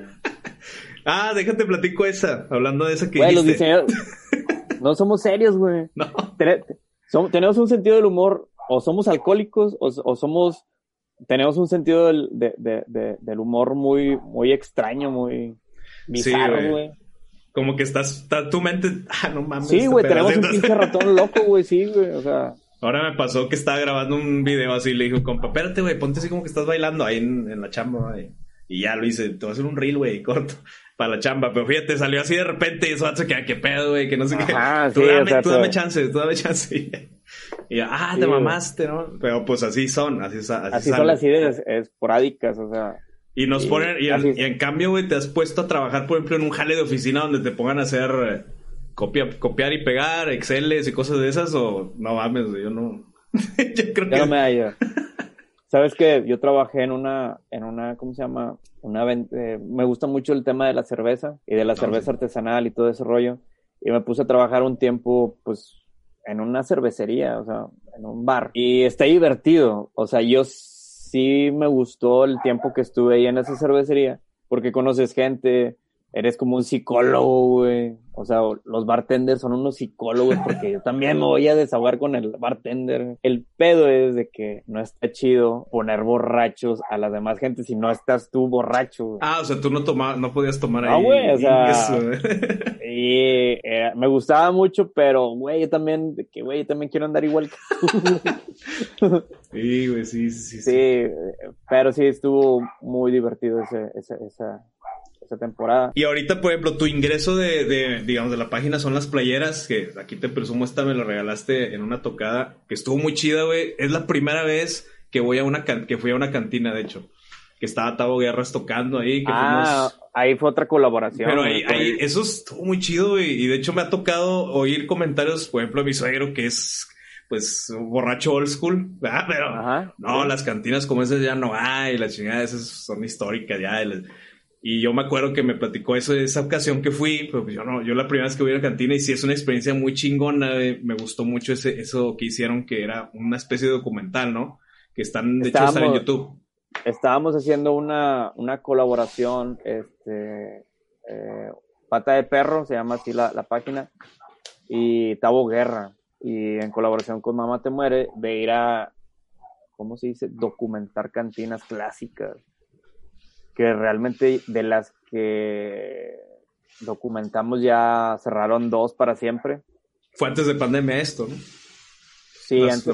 Ah, déjate platico esa, hablando de esa que Güey, los diseñadores no somos serios, güey. No. Tenemos un sentido del humor, o somos alcohólicos, o, o somos, tenemos un sentido del, de- de- de- del humor muy, muy extraño, muy bizarro, güey. güey. Como que estás, está tu mente, ah, no mames. Sí, este güey, tenemos un pinche ratón loco, güey, sí, güey, o sea, Ahora me pasó que estaba grabando un video así, le dijo, compa, espérate, güey, ponte así como que estás bailando ahí en, en la chamba, güey. Y ya lo hice, te voy a hacer un reel, güey, corto, para la chamba. Pero fíjate, salió así de repente y eso hace que, qué pedo, güey, que no sé Ajá, qué. Tú sí, dame, o sea, tú dame chance, tú dame chance. Y ya, ah, Sí, te mamaste, ¿no? Pero pues así son, así, así, así son las ideas esporádicas, o sea, Y nos Sí, ponen, y, es. y en cambio, güey, te has puesto a trabajar, por ejemplo, en un jale de oficina donde te pongan a hacer eh, copia, copiar y pegar, Exceles y cosas de esas, o no mames, yo no. yo creo ya que. no me hallo. Sabes que yo trabajé en una, en una, ¿cómo se llama? Una, eh, me gusta mucho el tema de la cerveza y de la Ah, cerveza sí. artesanal y todo ese rollo. Y me puse a trabajar un tiempo, pues, en una cervecería, o sea, en un bar. Y está divertido. O sea, yo sí me gustó el tiempo que estuve ahí en esa cervecería, porque conoces gente, eres como un psicólogo, güey. O sea, los bartenders son unos psicólogos porque yo también me voy a desahogar con el bartender. El pedo es de que no está chido poner borrachos a las demás gente si no estás tú borracho. güey. Ah, o sea, tú no tomabas, no podías tomar Ah, ahí. güey, o sea, Y eh, me gustaba mucho, pero, güey, yo también, de que, güey, yo también quiero andar igual que tú. Sí, güey, sí, sí, sí. Sí, eh, pero sí estuvo muy divertido ese, ese- esa, esa temporada. Y ahorita, por ejemplo, tu ingreso de, de, digamos, de la página son las playeras, que aquí te presumo esta me lo regalaste en una tocada, que estuvo muy chida, güey. Es la primera vez que voy a una can- que fui a una cantina, de hecho. Que estaba Tavo Guerras tocando ahí, que Ah, fuimos... ahí fue otra colaboración. Pero ahí, eso estuvo muy chido, güey. Y de hecho me ha tocado oír comentarios, por ejemplo, de mi suegro, que es, pues, borracho old school, ¿verdad? Pero, Ajá. no, las cantinas como esas ya no hay, las chingadas esas son históricas ya. Y yo me acuerdo que me platicó eso de esa ocasión que fui, pero pues yo no, yo la primera vez que voy a la cantina y sí es una experiencia muy chingona, güey. me gustó mucho ese, eso que hicieron, que era una especie de documental, ¿no? Que están, de hecho, están en YouTube. estábamos haciendo una, una colaboración, este, eh, Pata de Perro, se llama así la, la página, y Tavo Guerra, y en colaboración con Mamá Te Muere, de ir a, ¿cómo se dice? Documentar cantinas clásicas, que realmente de las que documentamos ya cerraron dos para siempre. Fue antes de pandemia esto, ¿no? Sí, antes-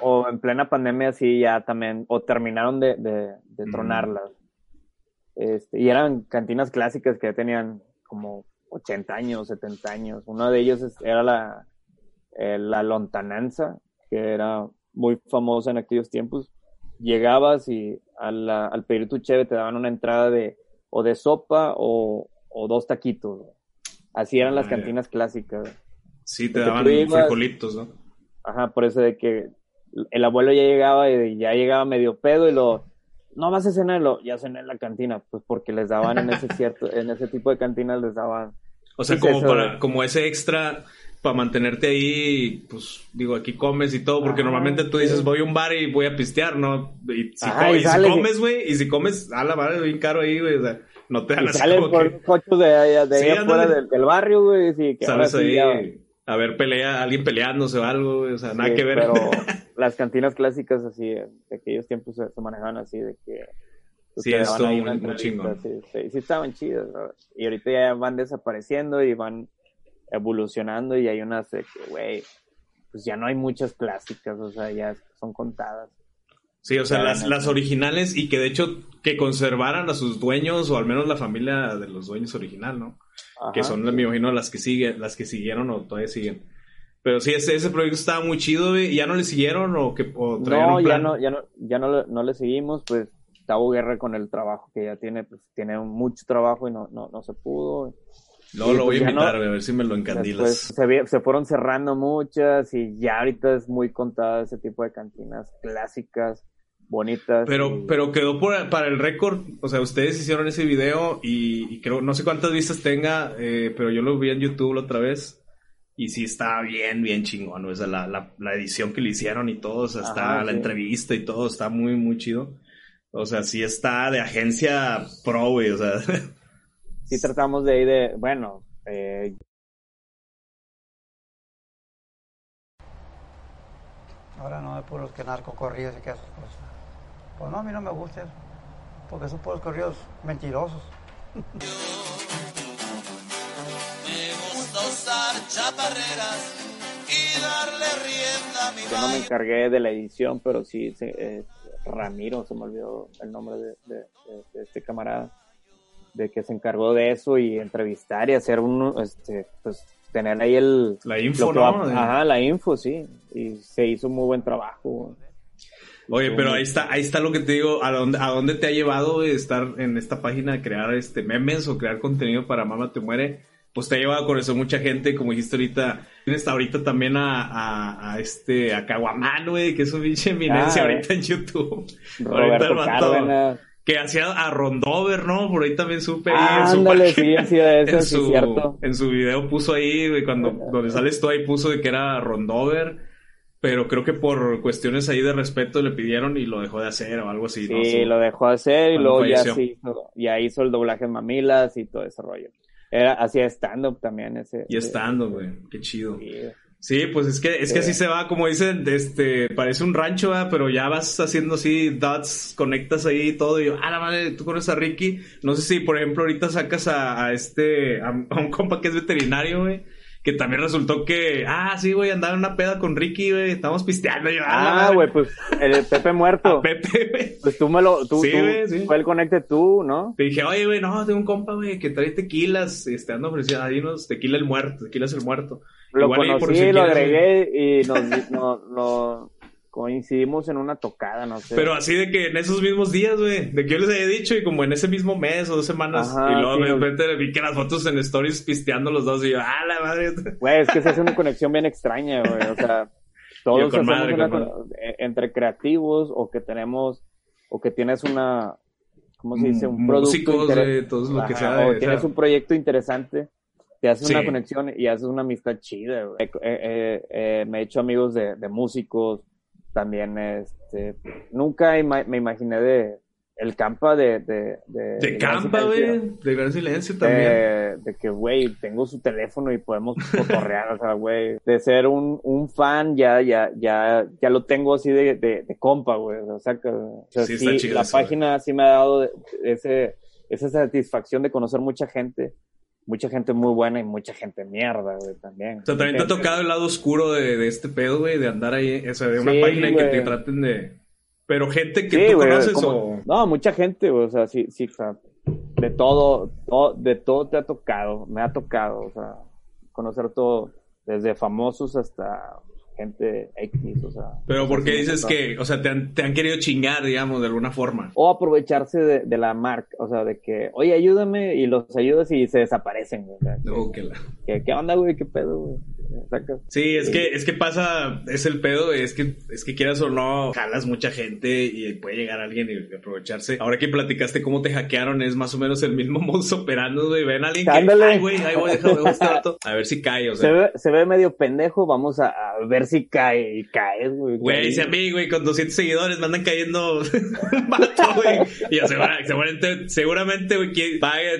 o, o en plena pandemia sí ya también, o terminaron de, de, de Mm. tronarlas. Este, y eran cantinas clásicas que ya tenían como 80 años, 70 años. Uno de ellos era la, eh, la lontananza, que era muy famosa en aquellos tiempos. Llegabas y al pedir tu cheve te daban una entrada de o de sopa o, o dos taquitos. güey. Así eran las Ah, cantinas clásicas. Sí, te Porque daban ibas- frijolitos, ¿no? Ajá, por eso de que el abuelo ya llegaba y ya llegaba medio pedo y lo no vas a cenarlo, ya cené en la cantina, pues porque les daban en ese cierto, en ese tipo de cantinas les daban. O sea, como para, como ese extra para mantenerte ahí, pues digo, aquí comes y todo, porque Ajá, normalmente tú dices voy a un bar y voy a pistear, ¿no? Y si, Ajá, co- y y si sales comes, güey, y si comes, a la madre, es bien caro ahí, güey, o sea, no te dan así salen como por que cochos de allá, de Sí, allá afuera ándale. del, del barrio, güey, sí, que sales ahí ya- a ver pelea, alguien peleándose o algo, güey, o sea, nada sí, que ver. Pero las cantinas clásicas así, de aquellos tiempos se, se manejaban así, de que Sí, ahí muy- muy chingón. Sí, sí, estaban chidas, ¿no? Y ahorita ya van desapareciendo y van evolucionando y hay unas de que, güey, pues ya no hay muchas clásicas, o sea, ya son contadas. Sí, o sea, Ya, las, las originales y que de hecho que conservaran a sus dueños o al menos la familia de los dueños original, ¿no? que son, me imagino, las que siguen, las que siguieron o todavía siguen. Pero sí, ese, ese proyecto estaba muy chido, güey. ¿Y ya no le siguieron o que o No, ya no, ya no, ya no, le- no le seguimos, pues Tavo Guerra con el trabajo que ya tiene, pues tiene mucho trabajo y no, no, no se pudo. Sí, lo voy pues a ya invitar, no. a ver si me lo encandilas. Después se, vi- se fueron cerrando muchas y ya ahorita es muy contada ese tipo de cantinas clásicas, bonitas. Pero, y- pero quedó por, para el récord. O sea, ustedes hicieron ese video y, y creo, no sé cuántas vistas tenga, eh, pero yo lo vi en YouTube la otra vez. Y sí está bien, bien chingón, o sea, la, la, la edición que le hicieron y todo, o sea, está Ajá, la sí. entrevista y todo, está muy, muy chido. O sea, sí está de agencia pro, güey, o sea. sí tratamos de ir de, bueno, eh, Ahora no es puros que narcocorridos y que esas cosas. Pues no, a mí no me gusta eso. Porque son puros corridos mentirosos. yo no me encargué de la edición, pero sí, eh, Ramiro, se me olvidó el nombre de, de- de- de este camarada, de que se encargó de eso y entrevistar y hacer un, este, pues, tener ahí el... La info, va- Ajá, la info, sí. Y se hizo un muy buen trabajo. Oye, pero ahí está, ahí está lo que te digo, ¿a dónde, a dónde te ha llevado estar en esta página, crear este memes o crear contenido para Mama Te Muere? Pues te ha llevado a conocer mucha gente, como dijiste ahorita, tienes ahorita también a, a, a este, a Caguamán, güey, que es un pinche eminencia Ah, ahorita en YouTube. ahorita Roberto el vato, Cárdenas. Que hacía a Rondover, ¿no? Por ahí también supe Ah, en su ándale, página. sí, eso, en sí, su, cierto. en su video puso ahí, güey, cuando, donde sales tú ahí puso de que era Rondover. Pero creo que por cuestiones ahí de respeto le pidieron y lo dejó de hacer o algo así. Sí, ¿no? Su- lo dejó hacer y cuando luego ya, se hizo, ya hizo el doblaje en Mamilas y todo ese rollo. Era, hacía stand-up también ese. Y estando, güey. Qué chido. Sí, Sí, pues es que, es que así se va, como dicen, este, parece un rancho, ¿verdad? pero ya vas haciendo así dots, conectas ahí y todo, y yo, ah, la madre, tú conoces a Ricky, no sé si, por ejemplo, ahorita sacas a, a este, a, a un compa que es veterinario, güey, que también resultó que, ah, sí, güey, andaba en una peda con Ricky, güey, estábamos pisteando, yo, ah, Ah, madre". güey, pues el Pepe muerto. A Pepe, güey. Pues tú me lo, tú, Sí, tú- güey, sí. fue el conecte tú, ¿no? Te dije, oye, güey, no, tengo un compa, güey, que trae tequilas, este, ando ofreciendo ahí unos tequila el muerto, tequila es el muerto. Lo Igual ahí por conocí, si lo quieres, agregué y nos, no, no- coincidimos en una tocada, no sé. Pero así de que en esos mismos días, güey, de que yo les había dicho y como en ese mismo mes o dos semanas, Ajá, y luego sí, de güey. repente vi que las fotos en stories pisteando los dos y yo, ah, la madre. Güey, es que se hace una conexión bien extraña, güey. O sea, todos hacemos madre, una con con- eh, entre creativos o que tenemos, o que tienes una, ¿cómo se dice? Un producto Músicos, inter- güey, todo lo que sea. O de- tienes un proyecto interesante, te haces Sí. una conexión y haces una amistad chida, güey. Eh, eh, eh, me he hecho amigos de, de músicos, también, este, nunca ima- me imaginé de, el campa de, de, de, De campa, güey, de gran silencio también. De, de que, güey, tengo su teléfono y podemos cotorrear, o sea, güey, de ser un, un fan ya, ya, ya, ya lo tengo así de, de, de compa, güey, o sea, que, o sea, Sí, sí, está chido la eso, página sí me ha dado ese, esa satisfacción de conocer mucha gente, mucha gente muy buena y mucha gente mierda, güey, también. O sea, también te ha tocado el lado oscuro de, de este pedo, güey, de andar ahí, o sea, de una Sí, página y que te traten de... Pero gente que Sí, tú güey, conoces como- o... No, mucha gente, güey, o sea, sí, sí, o sea, de todo, todo, de todo te ha tocado, me ha tocado, o sea, conocer todo, desde famosos hasta gente X, o sea. Pero ¿por qué dices que, o sea, te han, te han querido chingar, digamos, de alguna forma? O aprovecharse de, de la marca, o sea, de que, oye, ayúdame, y los ayudas y se desaparecen, güey. o sea, No, que la... que- ¿Qué onda, güey? ¿Qué pedo, güey? Sí, es que, es que pasa, es el pedo, es que, es que quieras o no, jalas mucha gente y puede llegar alguien y aprovecharse. Ahora que platicaste cómo te hackearon, es más o menos el mismo modus operando, güey. Ven a alguien que, Ándale. ay, güey, ay, güey, déjame este vato. A ver si cae, o Se sea. ve, se ve medio pendejo, vamos a, a ver si cae, y caes, güey. Güey, si a mí, güey, con 200 seguidores me andan cayendo un vato, güey. Y yo, segura- seguramente, seguramente, güey,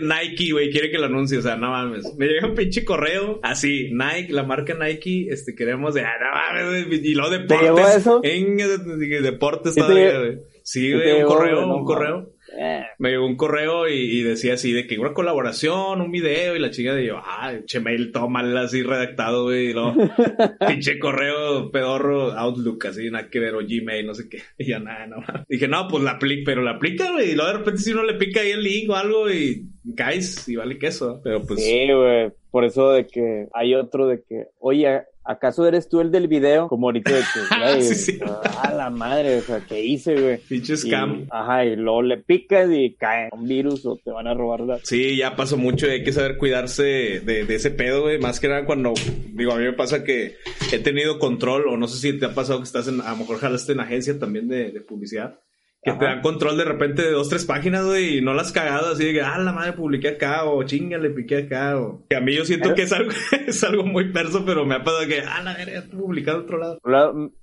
Nike, güey, quiere que lo anuncie. O sea, no mames. Me llega un pinche correo así, Nike, la marca Nike, este, queremos de, ah, no mames. Y luego deportes. eso? En eh, deportes ¿Sí te todavía, güey. Sí, ¿Sí güey, te un correo, un correo. Eh, Me llegó un correo y, y decía así de que una colaboración, un video y la chica de yo, ah, che mail todo mal así redactado, güey, y luego pinche correo pedorro, Outlook, así, nada que ver, o Gmail, no sé qué. Y ya nada, no. Dije, no, pues la aplica, pero la aplica, güey, y luego de repente si uno le pica ahí el link o algo y caes y vale queso, pero pues... Sí, güey. Por eso de que hay otro de que, oye, ¿acaso eres tú el del video? Como ahorita de que, güey, Sí, sí. a la madre, o sea, ¿qué hice, güey? Pinche scam. ajá, y luego le picas y cae un virus o te van a robar la... Sí, ya pasó mucho y hay que saber cuidarse de, de ese pedo, güey. Más que nada cuando, digo, a mí me pasa que he tenido control, o no sé si te ha pasado que estás en, a lo mejor jalaste en agencia también de, de publicidad, que te dan control de repente de dos, tres páginas, güey, y no las cagado, así de que, ah, la madre, publiqué acá, o chinga, le piqué acá, o... Que a mí yo siento que es algo, es algo muy perso, pero me ha pasado que, ah, la verga, publicado otro lado.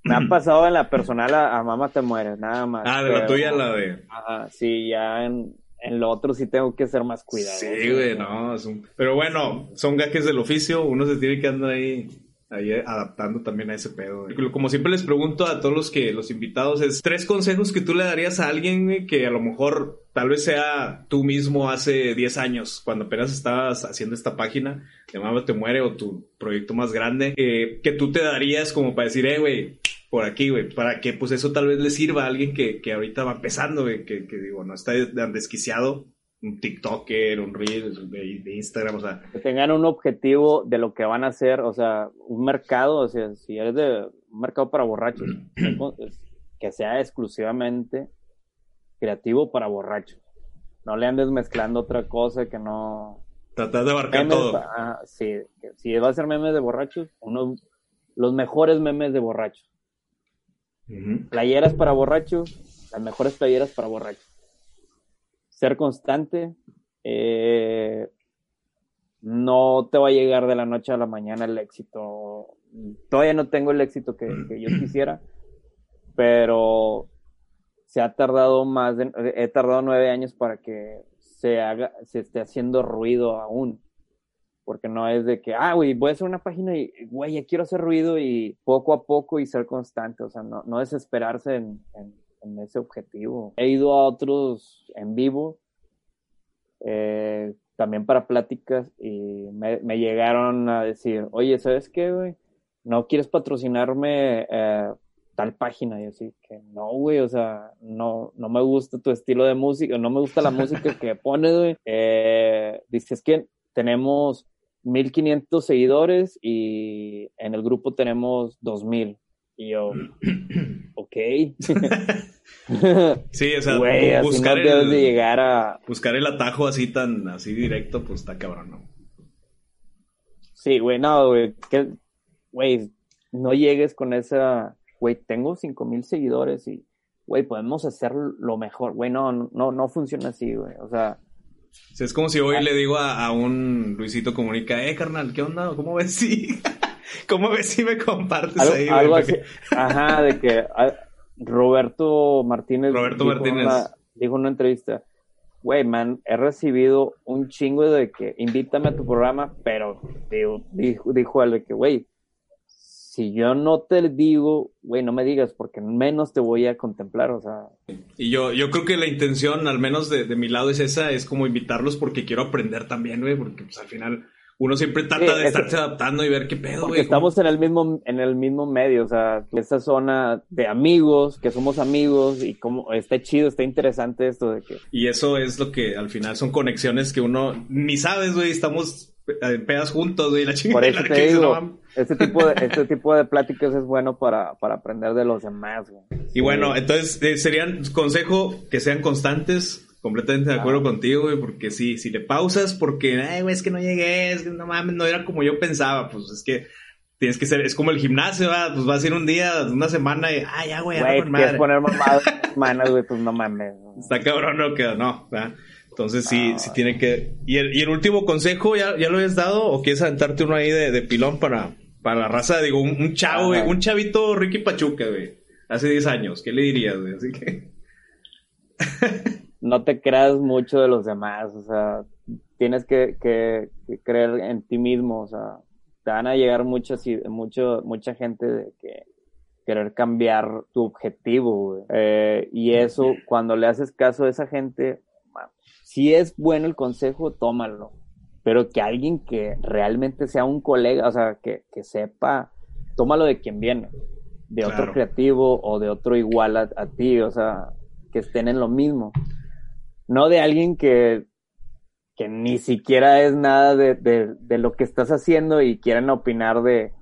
Me ha pasado en la personal a, a mamá te mueres, nada más. Ah, de la tuya a la de... Ajá, sí, ya en, en lo otro sí tengo que ser más cuidadoso. Sí, güey, no, es un- Pero bueno, son gajes del oficio, uno se tiene que andar ahí, ahí adaptando también a ese pedo. Como siempre les pregunto a todos los que, los invitados, es tres consejos que tú le darías a alguien que a lo mejor tal vez sea tú mismo hace 10 años, cuando apenas estabas haciendo esta página de Mamá Te Muere o tu proyecto más grande, eh, que tú te darías como para decir, eh, güey, por aquí, güey, para que pues eso tal vez le sirva a alguien que, que ahorita va empezando, que, que digo, no está tan desquiciado, un TikToker, un Reel de, de Instagram, o sea, Que tengan un objetivo de lo que van a hacer, o sea, un mercado, o sea, si eres de un mercado para borrachos, entonces, que sea exclusivamente creativo para borrachos. No le andes mezclando otra cosa que no... tratar de abarcar Memes, todo. ah, sí, si va a ser memes de borrachos, unos, los mejores memes de borrachos. Playeras para borrachos, las mejores playeras para borrachos. Ser constante, eh, no te va a llegar de la noche a la mañana el éxito. Todavía no tengo el éxito que, que yo quisiera, pero se ha tardado más de, he tardado nueve años para que se haga, se esté haciendo ruido aún. porque no es de que, ah, güey, voy a hacer una página y, güey, ya quiero hacer ruido y poco a poco y ser constante, o sea, no, no desesperarse en, en, en ese objetivo. He ido a otros en vivo, eh, también para pláticas y me, me, llegaron a decir, oye, ¿sabes qué, güey? ¿No quieres patrocinarme eh, tal página? Y así que no, güey, o sea, no, no me gusta tu estilo de música, no me gusta la música que pones, güey. Eh, dices que tenemos 1500 seguidores y en el grupo tenemos 2000. Y yo, ok. sí, o sea, Güey, buscar, no el, de llegar a... buscar el atajo así tan así directo, pues está cabrón, ¿no? Sí, güey, no, güey, que, güey, no llegues con esa, güey, tengo 5000 seguidores y, güey, podemos hacer lo mejor, güey, no, no, no funciona así, güey, o sea, es como si hoy le digo a, a un Luisito Comunica, eh, carnal, ¿qué onda? ¿Cómo ves si, cómo ves si me compartes algo, ahí? güey? algo así, ajá, de que ah, Roberto Martínez, Roberto dijo Martínez. Una, dijo en una entrevista, güey, man, he recibido un chingo de que invítame a tu programa, pero digo, dijo, dijo él de que, güey, si yo no te digo, güey, no me digas, porque menos te voy a contemplar, o sea, Y yo, yo creo que la intención, al menos de, de mi lado, es esa, es como invitarlos porque quiero aprender también, güey, porque pues al final uno siempre trata Sí, de eso- estarse adaptando y ver qué pedo, porque güey. estamos en el mismo, en el mismo medio, o sea, esa zona de amigos, que somos amigos, y como está chido, está interesante esto de que Y eso es lo que al final son conexiones que uno ni sabes, güey, estamos en pedas juntos, güey, la Por chingada. eso que te este tipo de, este tipo de pláticas es bueno para, para aprender de los demás, güey. Y bueno, entonces eh, serían consejo que sean constantes. Completamente de acuerdo contigo, güey, porque si, si le pausas porque, ay, güey, es que no llegué, es que no mames, no era como yo pensaba, pues es que tienes que ser, es como el gimnasio, ¿va? pues vas a ir un día, una semana y, ay, ya, güey, ya Güey, con quieres poner mamadas, manas, güey, pues no mames. Está cabrón, no queda, no, ¿verdad? Entonces sí, Ah. sí tiene que... ¿Y el, y el último consejo ya, ya lo habías dado o quieres aventarte uno ahí de, de pilón para, para la raza? Digo, un, un chavo, güey, un chavito Ricky Pachuca, güey, hace 10 años, ¿qué le dirías, güey? Así que... No te creas mucho de los demás, o sea, tienes que, que, que creer en ti mismo, o sea, te van a llegar muchas, mucho, mucha gente de que querer cambiar tu objetivo, güey. Eh, y eso, cuando le haces caso a esa gente, si es bueno el consejo, tómalo. Pero que alguien que realmente sea un colega, o sea, que, que sepa, tómalo de quien viene, de otro creativo o de otro igual a, a ti, o sea, que estén en lo mismo. No de alguien que, que ni siquiera es nada de, de, de lo que estás haciendo y quieran opinar de,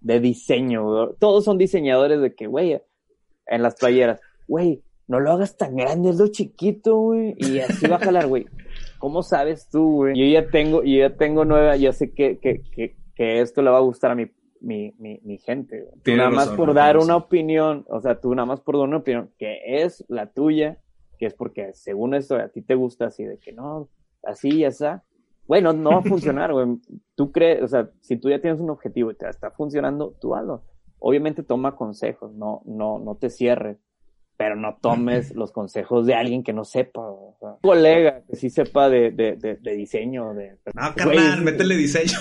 de diseño. Todos son diseñadores de que, güey, en las playeras, güey, no lo hagas tan grande, es lo chiquito, güey, y así va a jalar, güey. ¿Cómo sabes tú, güey? Yo ya tengo, yo ya tengo nueva, yo sé que, que, que, que esto le va a gustar a mi, mi, mi, mi gente. Tú nada más por dar razón. una opinión, o sea, tú nada más por dar una opinión que es la tuya, que es porque según esto a ti te gusta así de que no, así ya está. Bueno, no va a funcionar, güey. Tú crees, o sea, si tú ya tienes un objetivo y te está funcionando, tú hazlo. Obviamente toma consejos, no, no, no te cierres, pero no tomes los consejos de alguien que no sepa, o sea, un colega que sí sepa de, de, de, de diseño, de... No, carnal, métele diseño.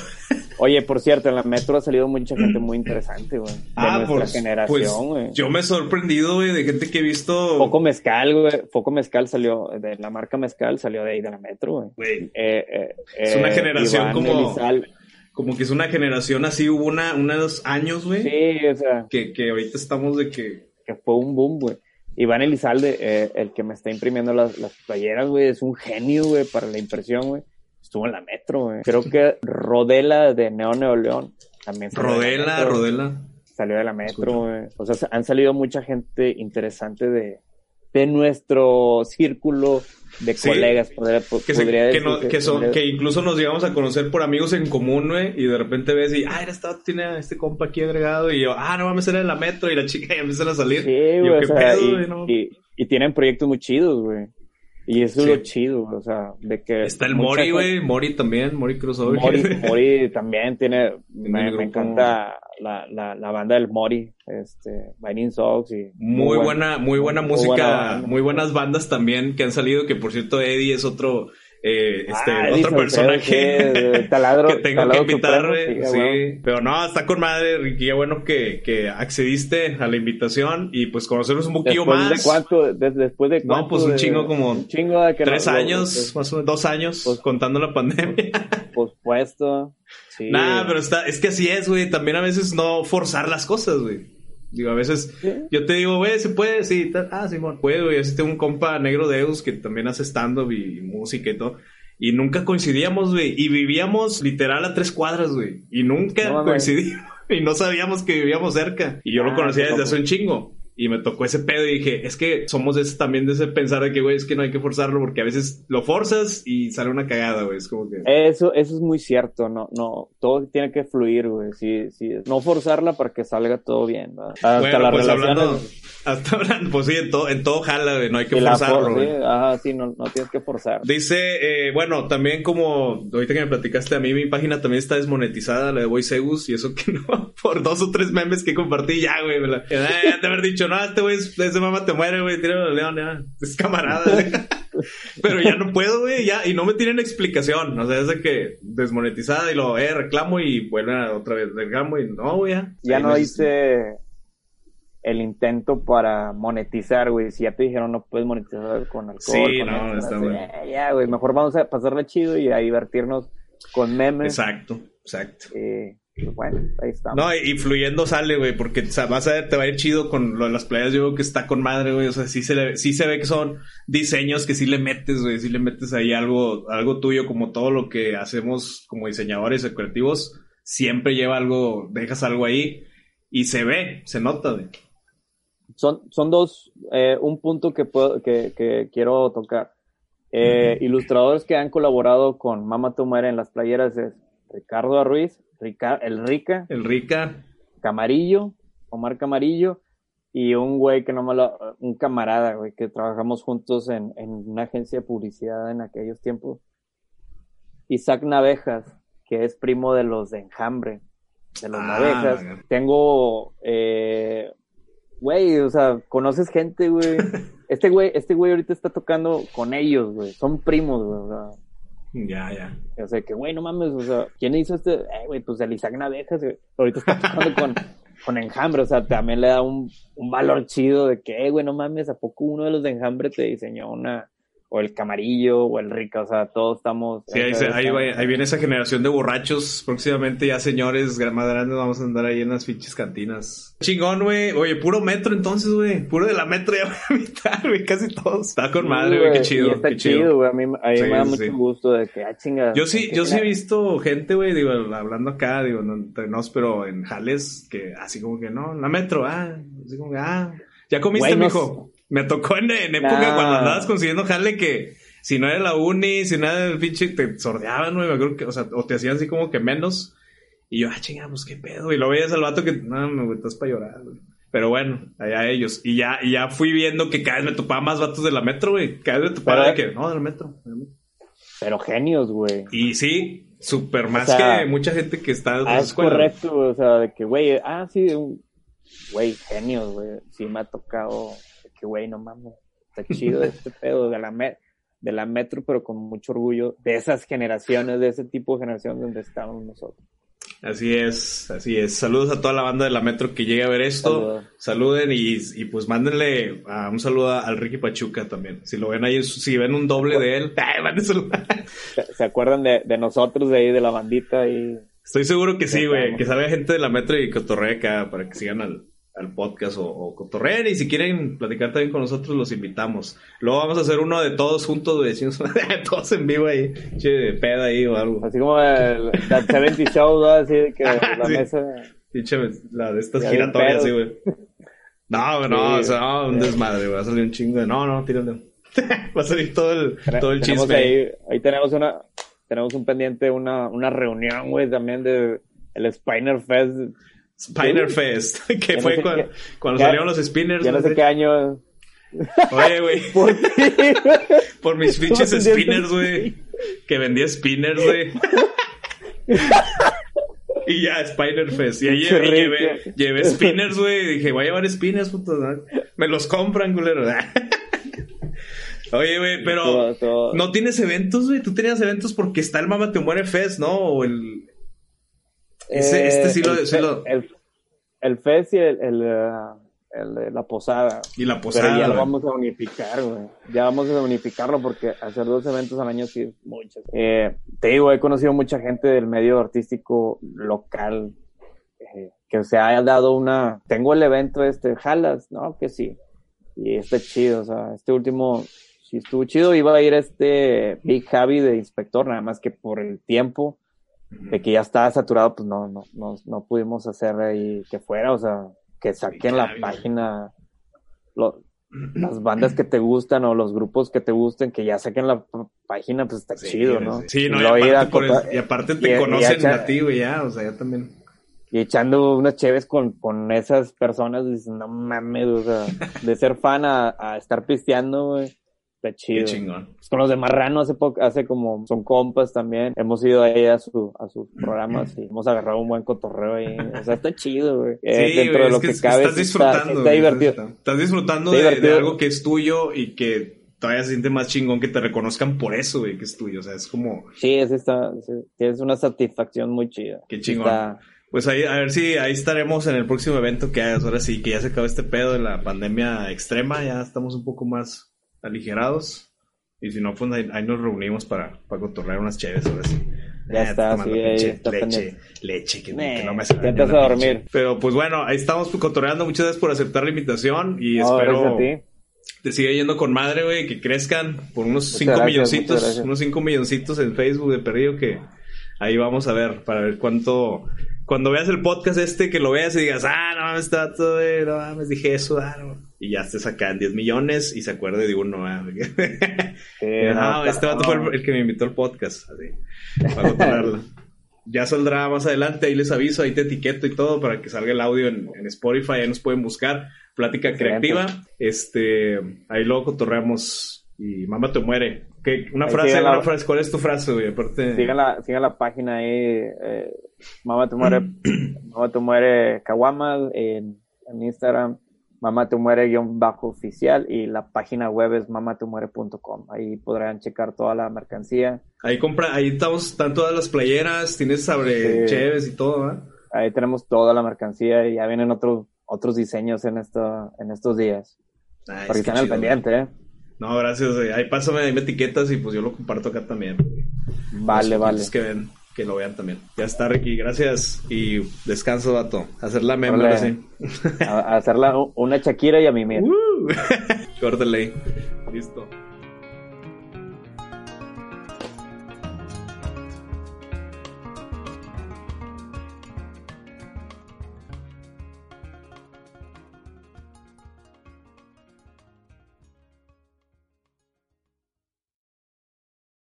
Oye, por cierto, en la metro ha salido mucha gente muy interesante, güey. De nuestra pues, generación, pues, güey. yo me he sorprendido, güey, de gente que he visto... Foco Mezcal, güey. Foco Mezcal salió, de la marca Mezcal salió de ahí de la metro, güey. Güey, Eh, eh, Es una eh, generación Iván como- Elizal. como que es una generación así, hubo una, unos años, güey, Sí, o sea, que, que ahorita estamos de que... que fue un boom, güey. Iván Elizalde, eh, el que me está imprimiendo las, las playeras, güey, es un genio, güey, para la impresión, güey. Estuvo en la metro, güey. Creo que Rodela de Neo Neo León también salió de la Rodela, metro, Rodela. Salió de la metro, güey. O sea, han salido mucha gente interesante de, de nuestro círculo de Sí. colegas, podría, po- Que, se- podría que, decir no- que son, podría- que incluso nos llegamos a conocer por amigos en común, güey, y de repente ves y, ah, era esta, tiene a este compa aquí agregado, y yo, ah, no mames, era de la metro, y la chica ya empiezan a salir. Sí, Y yo, güey, ¿qué o sea, pedo, y? No. y- y tienen proyectos muy chidos, güey. Y eso Sí. es lo chido, o sea, de que... Está el Mori, güey, Mori también, Mori Crossover. Mori, Mori también tiene, me, encanta la, la, la banda del Mori, este, Binding Sox y... Muy buen- buena, muy buena muy música, buena muy buenas bandas también que han salido, que por cierto Eddie es otro eh, este Ah, otro personaje sí, taladro- que tengo que taladro invitar, supremo, güey. sí, güey. pero no, está con madre, Ricky. Qué bueno que, que accediste a la invitación y pues conocernos un poquillo Después más. de cuánto, des- después de No, cuánto pues un de- chingo como un chingo de que Tres no- años, pues, más o menos, dos años, pues- contando la pandemia. pospuesto. Sí. Nah, pero está, es que así es, güey. También a veces no forzar las cosas, güey. Digo, a veces Sí. yo te digo, güey, ¿se puede? Sí, ah, Simón, puede, güey. Así tengo un compa negro Deus que también hace stand-up y música y todo. Y nunca coincidíamos, güey. Y vivíamos literal a tres cuadras, güey. Y nunca No. Y no sabíamos que vivíamos cerca. Y yo lo Ah, conocía desde hace un chingo. Y me tocó ese pedo y dije, es que somos de ese, también de ese pensar de que, güey, es que no hay que forzarlo porque a veces lo forzas y sale una cagada, güey. Es como que... Eso, eso es muy cierto, no, no, todo tiene que fluir, güey, sí, sí, no forzarla para que salga todo bien, ¿verdad? Hasta bueno, las pues hablando, hasta hablando, pues sí, en todo, en todo jala, güey, no hay que la forzarlo, for- güey. sí, ajá, sí, no, no tienes que forzar. Dice, eh, bueno, también como ahorita que me platicaste a mí, mi página también está desmonetizada, la de Voiceus, y eso que no, por dos o tres memes que compartí, ya, güey, me la, ya te haber dicho, no, este güey, es- ese mamá te muere, güey, tíralo al león, ya, es camarada. Pero ya no puedo, güey, ya, y no me tienen explicación, o sea, es de que desmonetizada y lo, eh, reclamo y vuelven a otra vez, reclamo y no, güey, ya. Ya no hice el intento para monetizar, güey, si ya te dijeron no puedes monetizar con alcohol, Sí, con no, está eh, bueno. ya, güey, mejor vamos a pasarla chido y a divertirnos con memes, Exacto, exacto. eh, bueno, ahí estamos. No, y fluyendo sale, güey, porque o sea, vas a ver, te va a ir chido con lo de las playas. Yo creo que está con madre, güey. O sea, sí se, le- sí se ve que son diseños que sí le metes, güey. Sí le metes ahí algo, algo tuyo, como todo lo que hacemos como diseñadores o creativos. Siempre lleva algo, dejas algo ahí y se ve, se nota, güey. Son, son dos, eh, un punto que, puedo, que, que quiero tocar. Eh, Ilustradores que han colaborado con Mama Tu Muere en las playeras es Ricardo Arruiz, Rica- el Rica, El Rica, Camarillo, Omar Camarillo, y un güey que no me lo, un camarada, güey, que trabajamos juntos en, en una agencia de publicidad en aquellos tiempos. Isaac Navejas, que es primo de los de Enjambre, de los Ah, Navejas. Tengo, eh, güey, o sea, conoces gente, güey. Este güey, este güey ahorita está tocando con ellos, güey. Son primos, güey. O sea, ya, ya. o sea, que, güey, no mames, o sea, ¿quién hizo este? Eh, güey, pues el Isaac Navejas, güey. Ahorita está tocando con, con Enjambre, o sea, también le da un, un valor chido de que, eh, güey, no mames, ¿a poco uno de los de Enjambre te diseñó una, o el Camarillo, o el Rica, o sea, todos estamos... Sí, ahí, se- ahí, va- ahí viene esa generación de borrachos. Próximamente ya señores más grandes vamos a andar ahí en las pinches cantinas. Chingón, güey. Oye, puro metro entonces, güey. Puro de la metro ya voy a invitar, güey. Casi todos. Está con madre, güey. Qué chido. Y está qué chido, güey, a mí, a mí Sí, me da sí, mucho gusto de que, ah, chinga. Yo sí, yo sí he visto gente, güey, digo, hablando acá, digo, no entre nos, pero en jales, que así como que no, la metro, ah, así como que, ah, ya comiste, no mijo. Me tocó en, en época Nah. cuando andabas consiguiendo jale que si no era la uni, si no era el pinche, te sordeaban, güey, me acuerdo que, o sea, o te hacían así como que menos. Y yo, ah, chinga, pues qué pedo. Y lo veías al vato que, no, me estás para llorar, güey. Pero bueno, allá ellos. Y ya, y ya fui viendo que cada vez me topaba más vatos de la metro, güey. Cada vez me topaba de que, no, de la metro. Pero genios, güey. Y sí, súper más sea, que mucha gente que está en Ah, es correcto, o sea, de que, güey, ah, sí, güey, genios, güey, sí me ha tocado, que, güey, no mames, está chido este pedo de la, me- de la metro, pero con mucho orgullo de esas generaciones, de ese tipo de generación donde estamos nosotros. Así es, así es. Saludos a toda la banda de la Metro que llegue a ver esto. Saludos. Saluden y, y pues mándenle ah, un saludo al Ricky Pachuca también. Si lo ven ahí, si ven un doble de él, ay. ¿Se, acuerdan de, de nosotros, de ahí, de la bandita y Estoy seguro que sí, güey. Que salga gente de la Metro y cotorrea acá para que sigan al, al podcast o, o cotorreen. Y si quieren platicar también con nosotros, los invitamos. Luego vamos a hacer uno de todos juntos, güey. decimos, todos en vivo ahí. Che, de peda ahí o algo. así como el That 70 Show, ¿no? así que la Sí. mesa... La de estas giratorias, sí, güey. No, no, Sí. o sea, no, un desmadre, güey. Va a salir un chingo de. No, no, tírale. Va a salir todo el, todo el tenemos chisme. ahí, ahí tenemos una, tenemos un pendiente, una, una reunión, güey, también de el Spiner Fest. Spinner Sí. Fest, que Ya no fue sé cuando, qué- cuando ya- salieron los spinners. Ya no sé qué año. Oye, güey, ¿Por por mis pinches spinners, güey. Que vendía spinners, güey. Y ya, Spider Fest. Y ahí llevé, llevé, spinners, güey. Y dije, voy a llevar spinners, puto. Me los compran, culero. Oye, güey, pero Todo- todo- no tienes eventos, güey. Tú tenías eventos porque está el Mama Te Muere Fest, ¿no? O el. Ese- este sí lo- Eh, el, sí fe- lo- el, el fest y el, el, uh, de la posada. Y la Pero posada. ya lo vamos a unificar, güey. Ya vamos a unificarlo porque hacer dos eventos al año sí es mucho. Eh, te digo, he conocido mucha gente del medio artístico local eh, que se haya dado una... Tengo el evento este, jalas, ¿no? Que sí. Y está chido, o sea, este último sí estuvo chido. Iba a ir este Big Javi de inspector, nada más que por el tiempo de que ya estaba saturado, pues no, no, no, no pudimos hacer ahí que fuera, o sea, que saquen la página, lo- las bandas que te gustan o los grupos que te gusten, que ya saquen la página, pues está Sí, chido, ¿no? Sí, no, y aparte, por y aparte te y conocen echa- a ti, güey, ya. O sea, ya también. y echando unas cheves con, con esas personas, dices, no mames, o sea, de ser fan a, a estar pisteando, güey, está chido. Qué chingón. Pues con los de Marrano hace poco, hace como, son compas también, hemos ido ahí a su, a sus programas y hemos agarrado un buen cotorreo ahí, o sea, está chido, güey. Eh, Sí, dentro güey, de lo es que, que, cabe, estás está, disfrutando. está divertido. Estás, estás disfrutando Está de, algo que es tuyo y que todavía se siente más chingón que te reconozcan por eso, güey, que es tuyo. O sea, es como, Sí, es, esta, sí, es una satisfacción muy chida. Qué chingón. Está- pues ahí, a ver si ahí estaremos en el próximo evento que hagas. Ahora sí, que ya se acabó este pedo de la pandemia extrema, ya estamos un poco más aligerados. Y si no, pues ahí, ahí nos reunimos para, para cotorrear unas chéves, ahora sí. Ya Eh, está, sí, ahí está leche, leche, que, no me hace la a pinche. dormir. Pero pues bueno, ahí estamos cotorreando. Muchas gracias por aceptar la invitación y No, espero te sigue yendo con madre, güey, que crezcan por unos Muchas 5 gracias, milloncitos, unos 5 milloncitos en Facebook de perdido que ahí vamos a ver, para ver cuánto, cuando veas el podcast este, que lo veas y digas, ah, no mames, está todo, no mames, dije eso, ah, no. Y ya estés acá en 10 millones y se acuerde de uno, ah, Sí, no, no, este vato fue el, el que me invitó al podcast, así, para. Ya saldrá más adelante, ahí les aviso, ahí te etiqueto y todo para que salga el audio en, en Spotify, ahí nos pueden buscar, Plática Excelente. Creativa, este, ahí luego cotorreamos y mamá te muere. ¿Qué? Una Ahí frase, la- una frase, ¿cuál es tu frase, güey? Aparte, Sigan la, sigan la página ahí, eh, Mamá te muere, Mamá te muere Caguamas en, en Instagram, Mamá te muere guion bajo oficial y la página web es mamatemuere.com. Ahí podrán checar toda la mercancía. ahí compra, ahí estamos, están todas las playeras, tienes sobre Sí. cheves y todo, ¿verdad? Ahí tenemos toda la mercancía y ya vienen otros otros diseños en esto, en estos días. Ay, Porque es están al pendiente, eh. No, gracias, güey. Ahí pásame, ahí me etiquetas y pues yo lo comparto acá también. Vale, Los vale. que ven, que lo vean también. Ya está, Ricky, gracias y descanso, vato. Hacer la meme, ahora sí. Hacerla una Shakira y a mimir. Uh. Córtale ahí. Listo.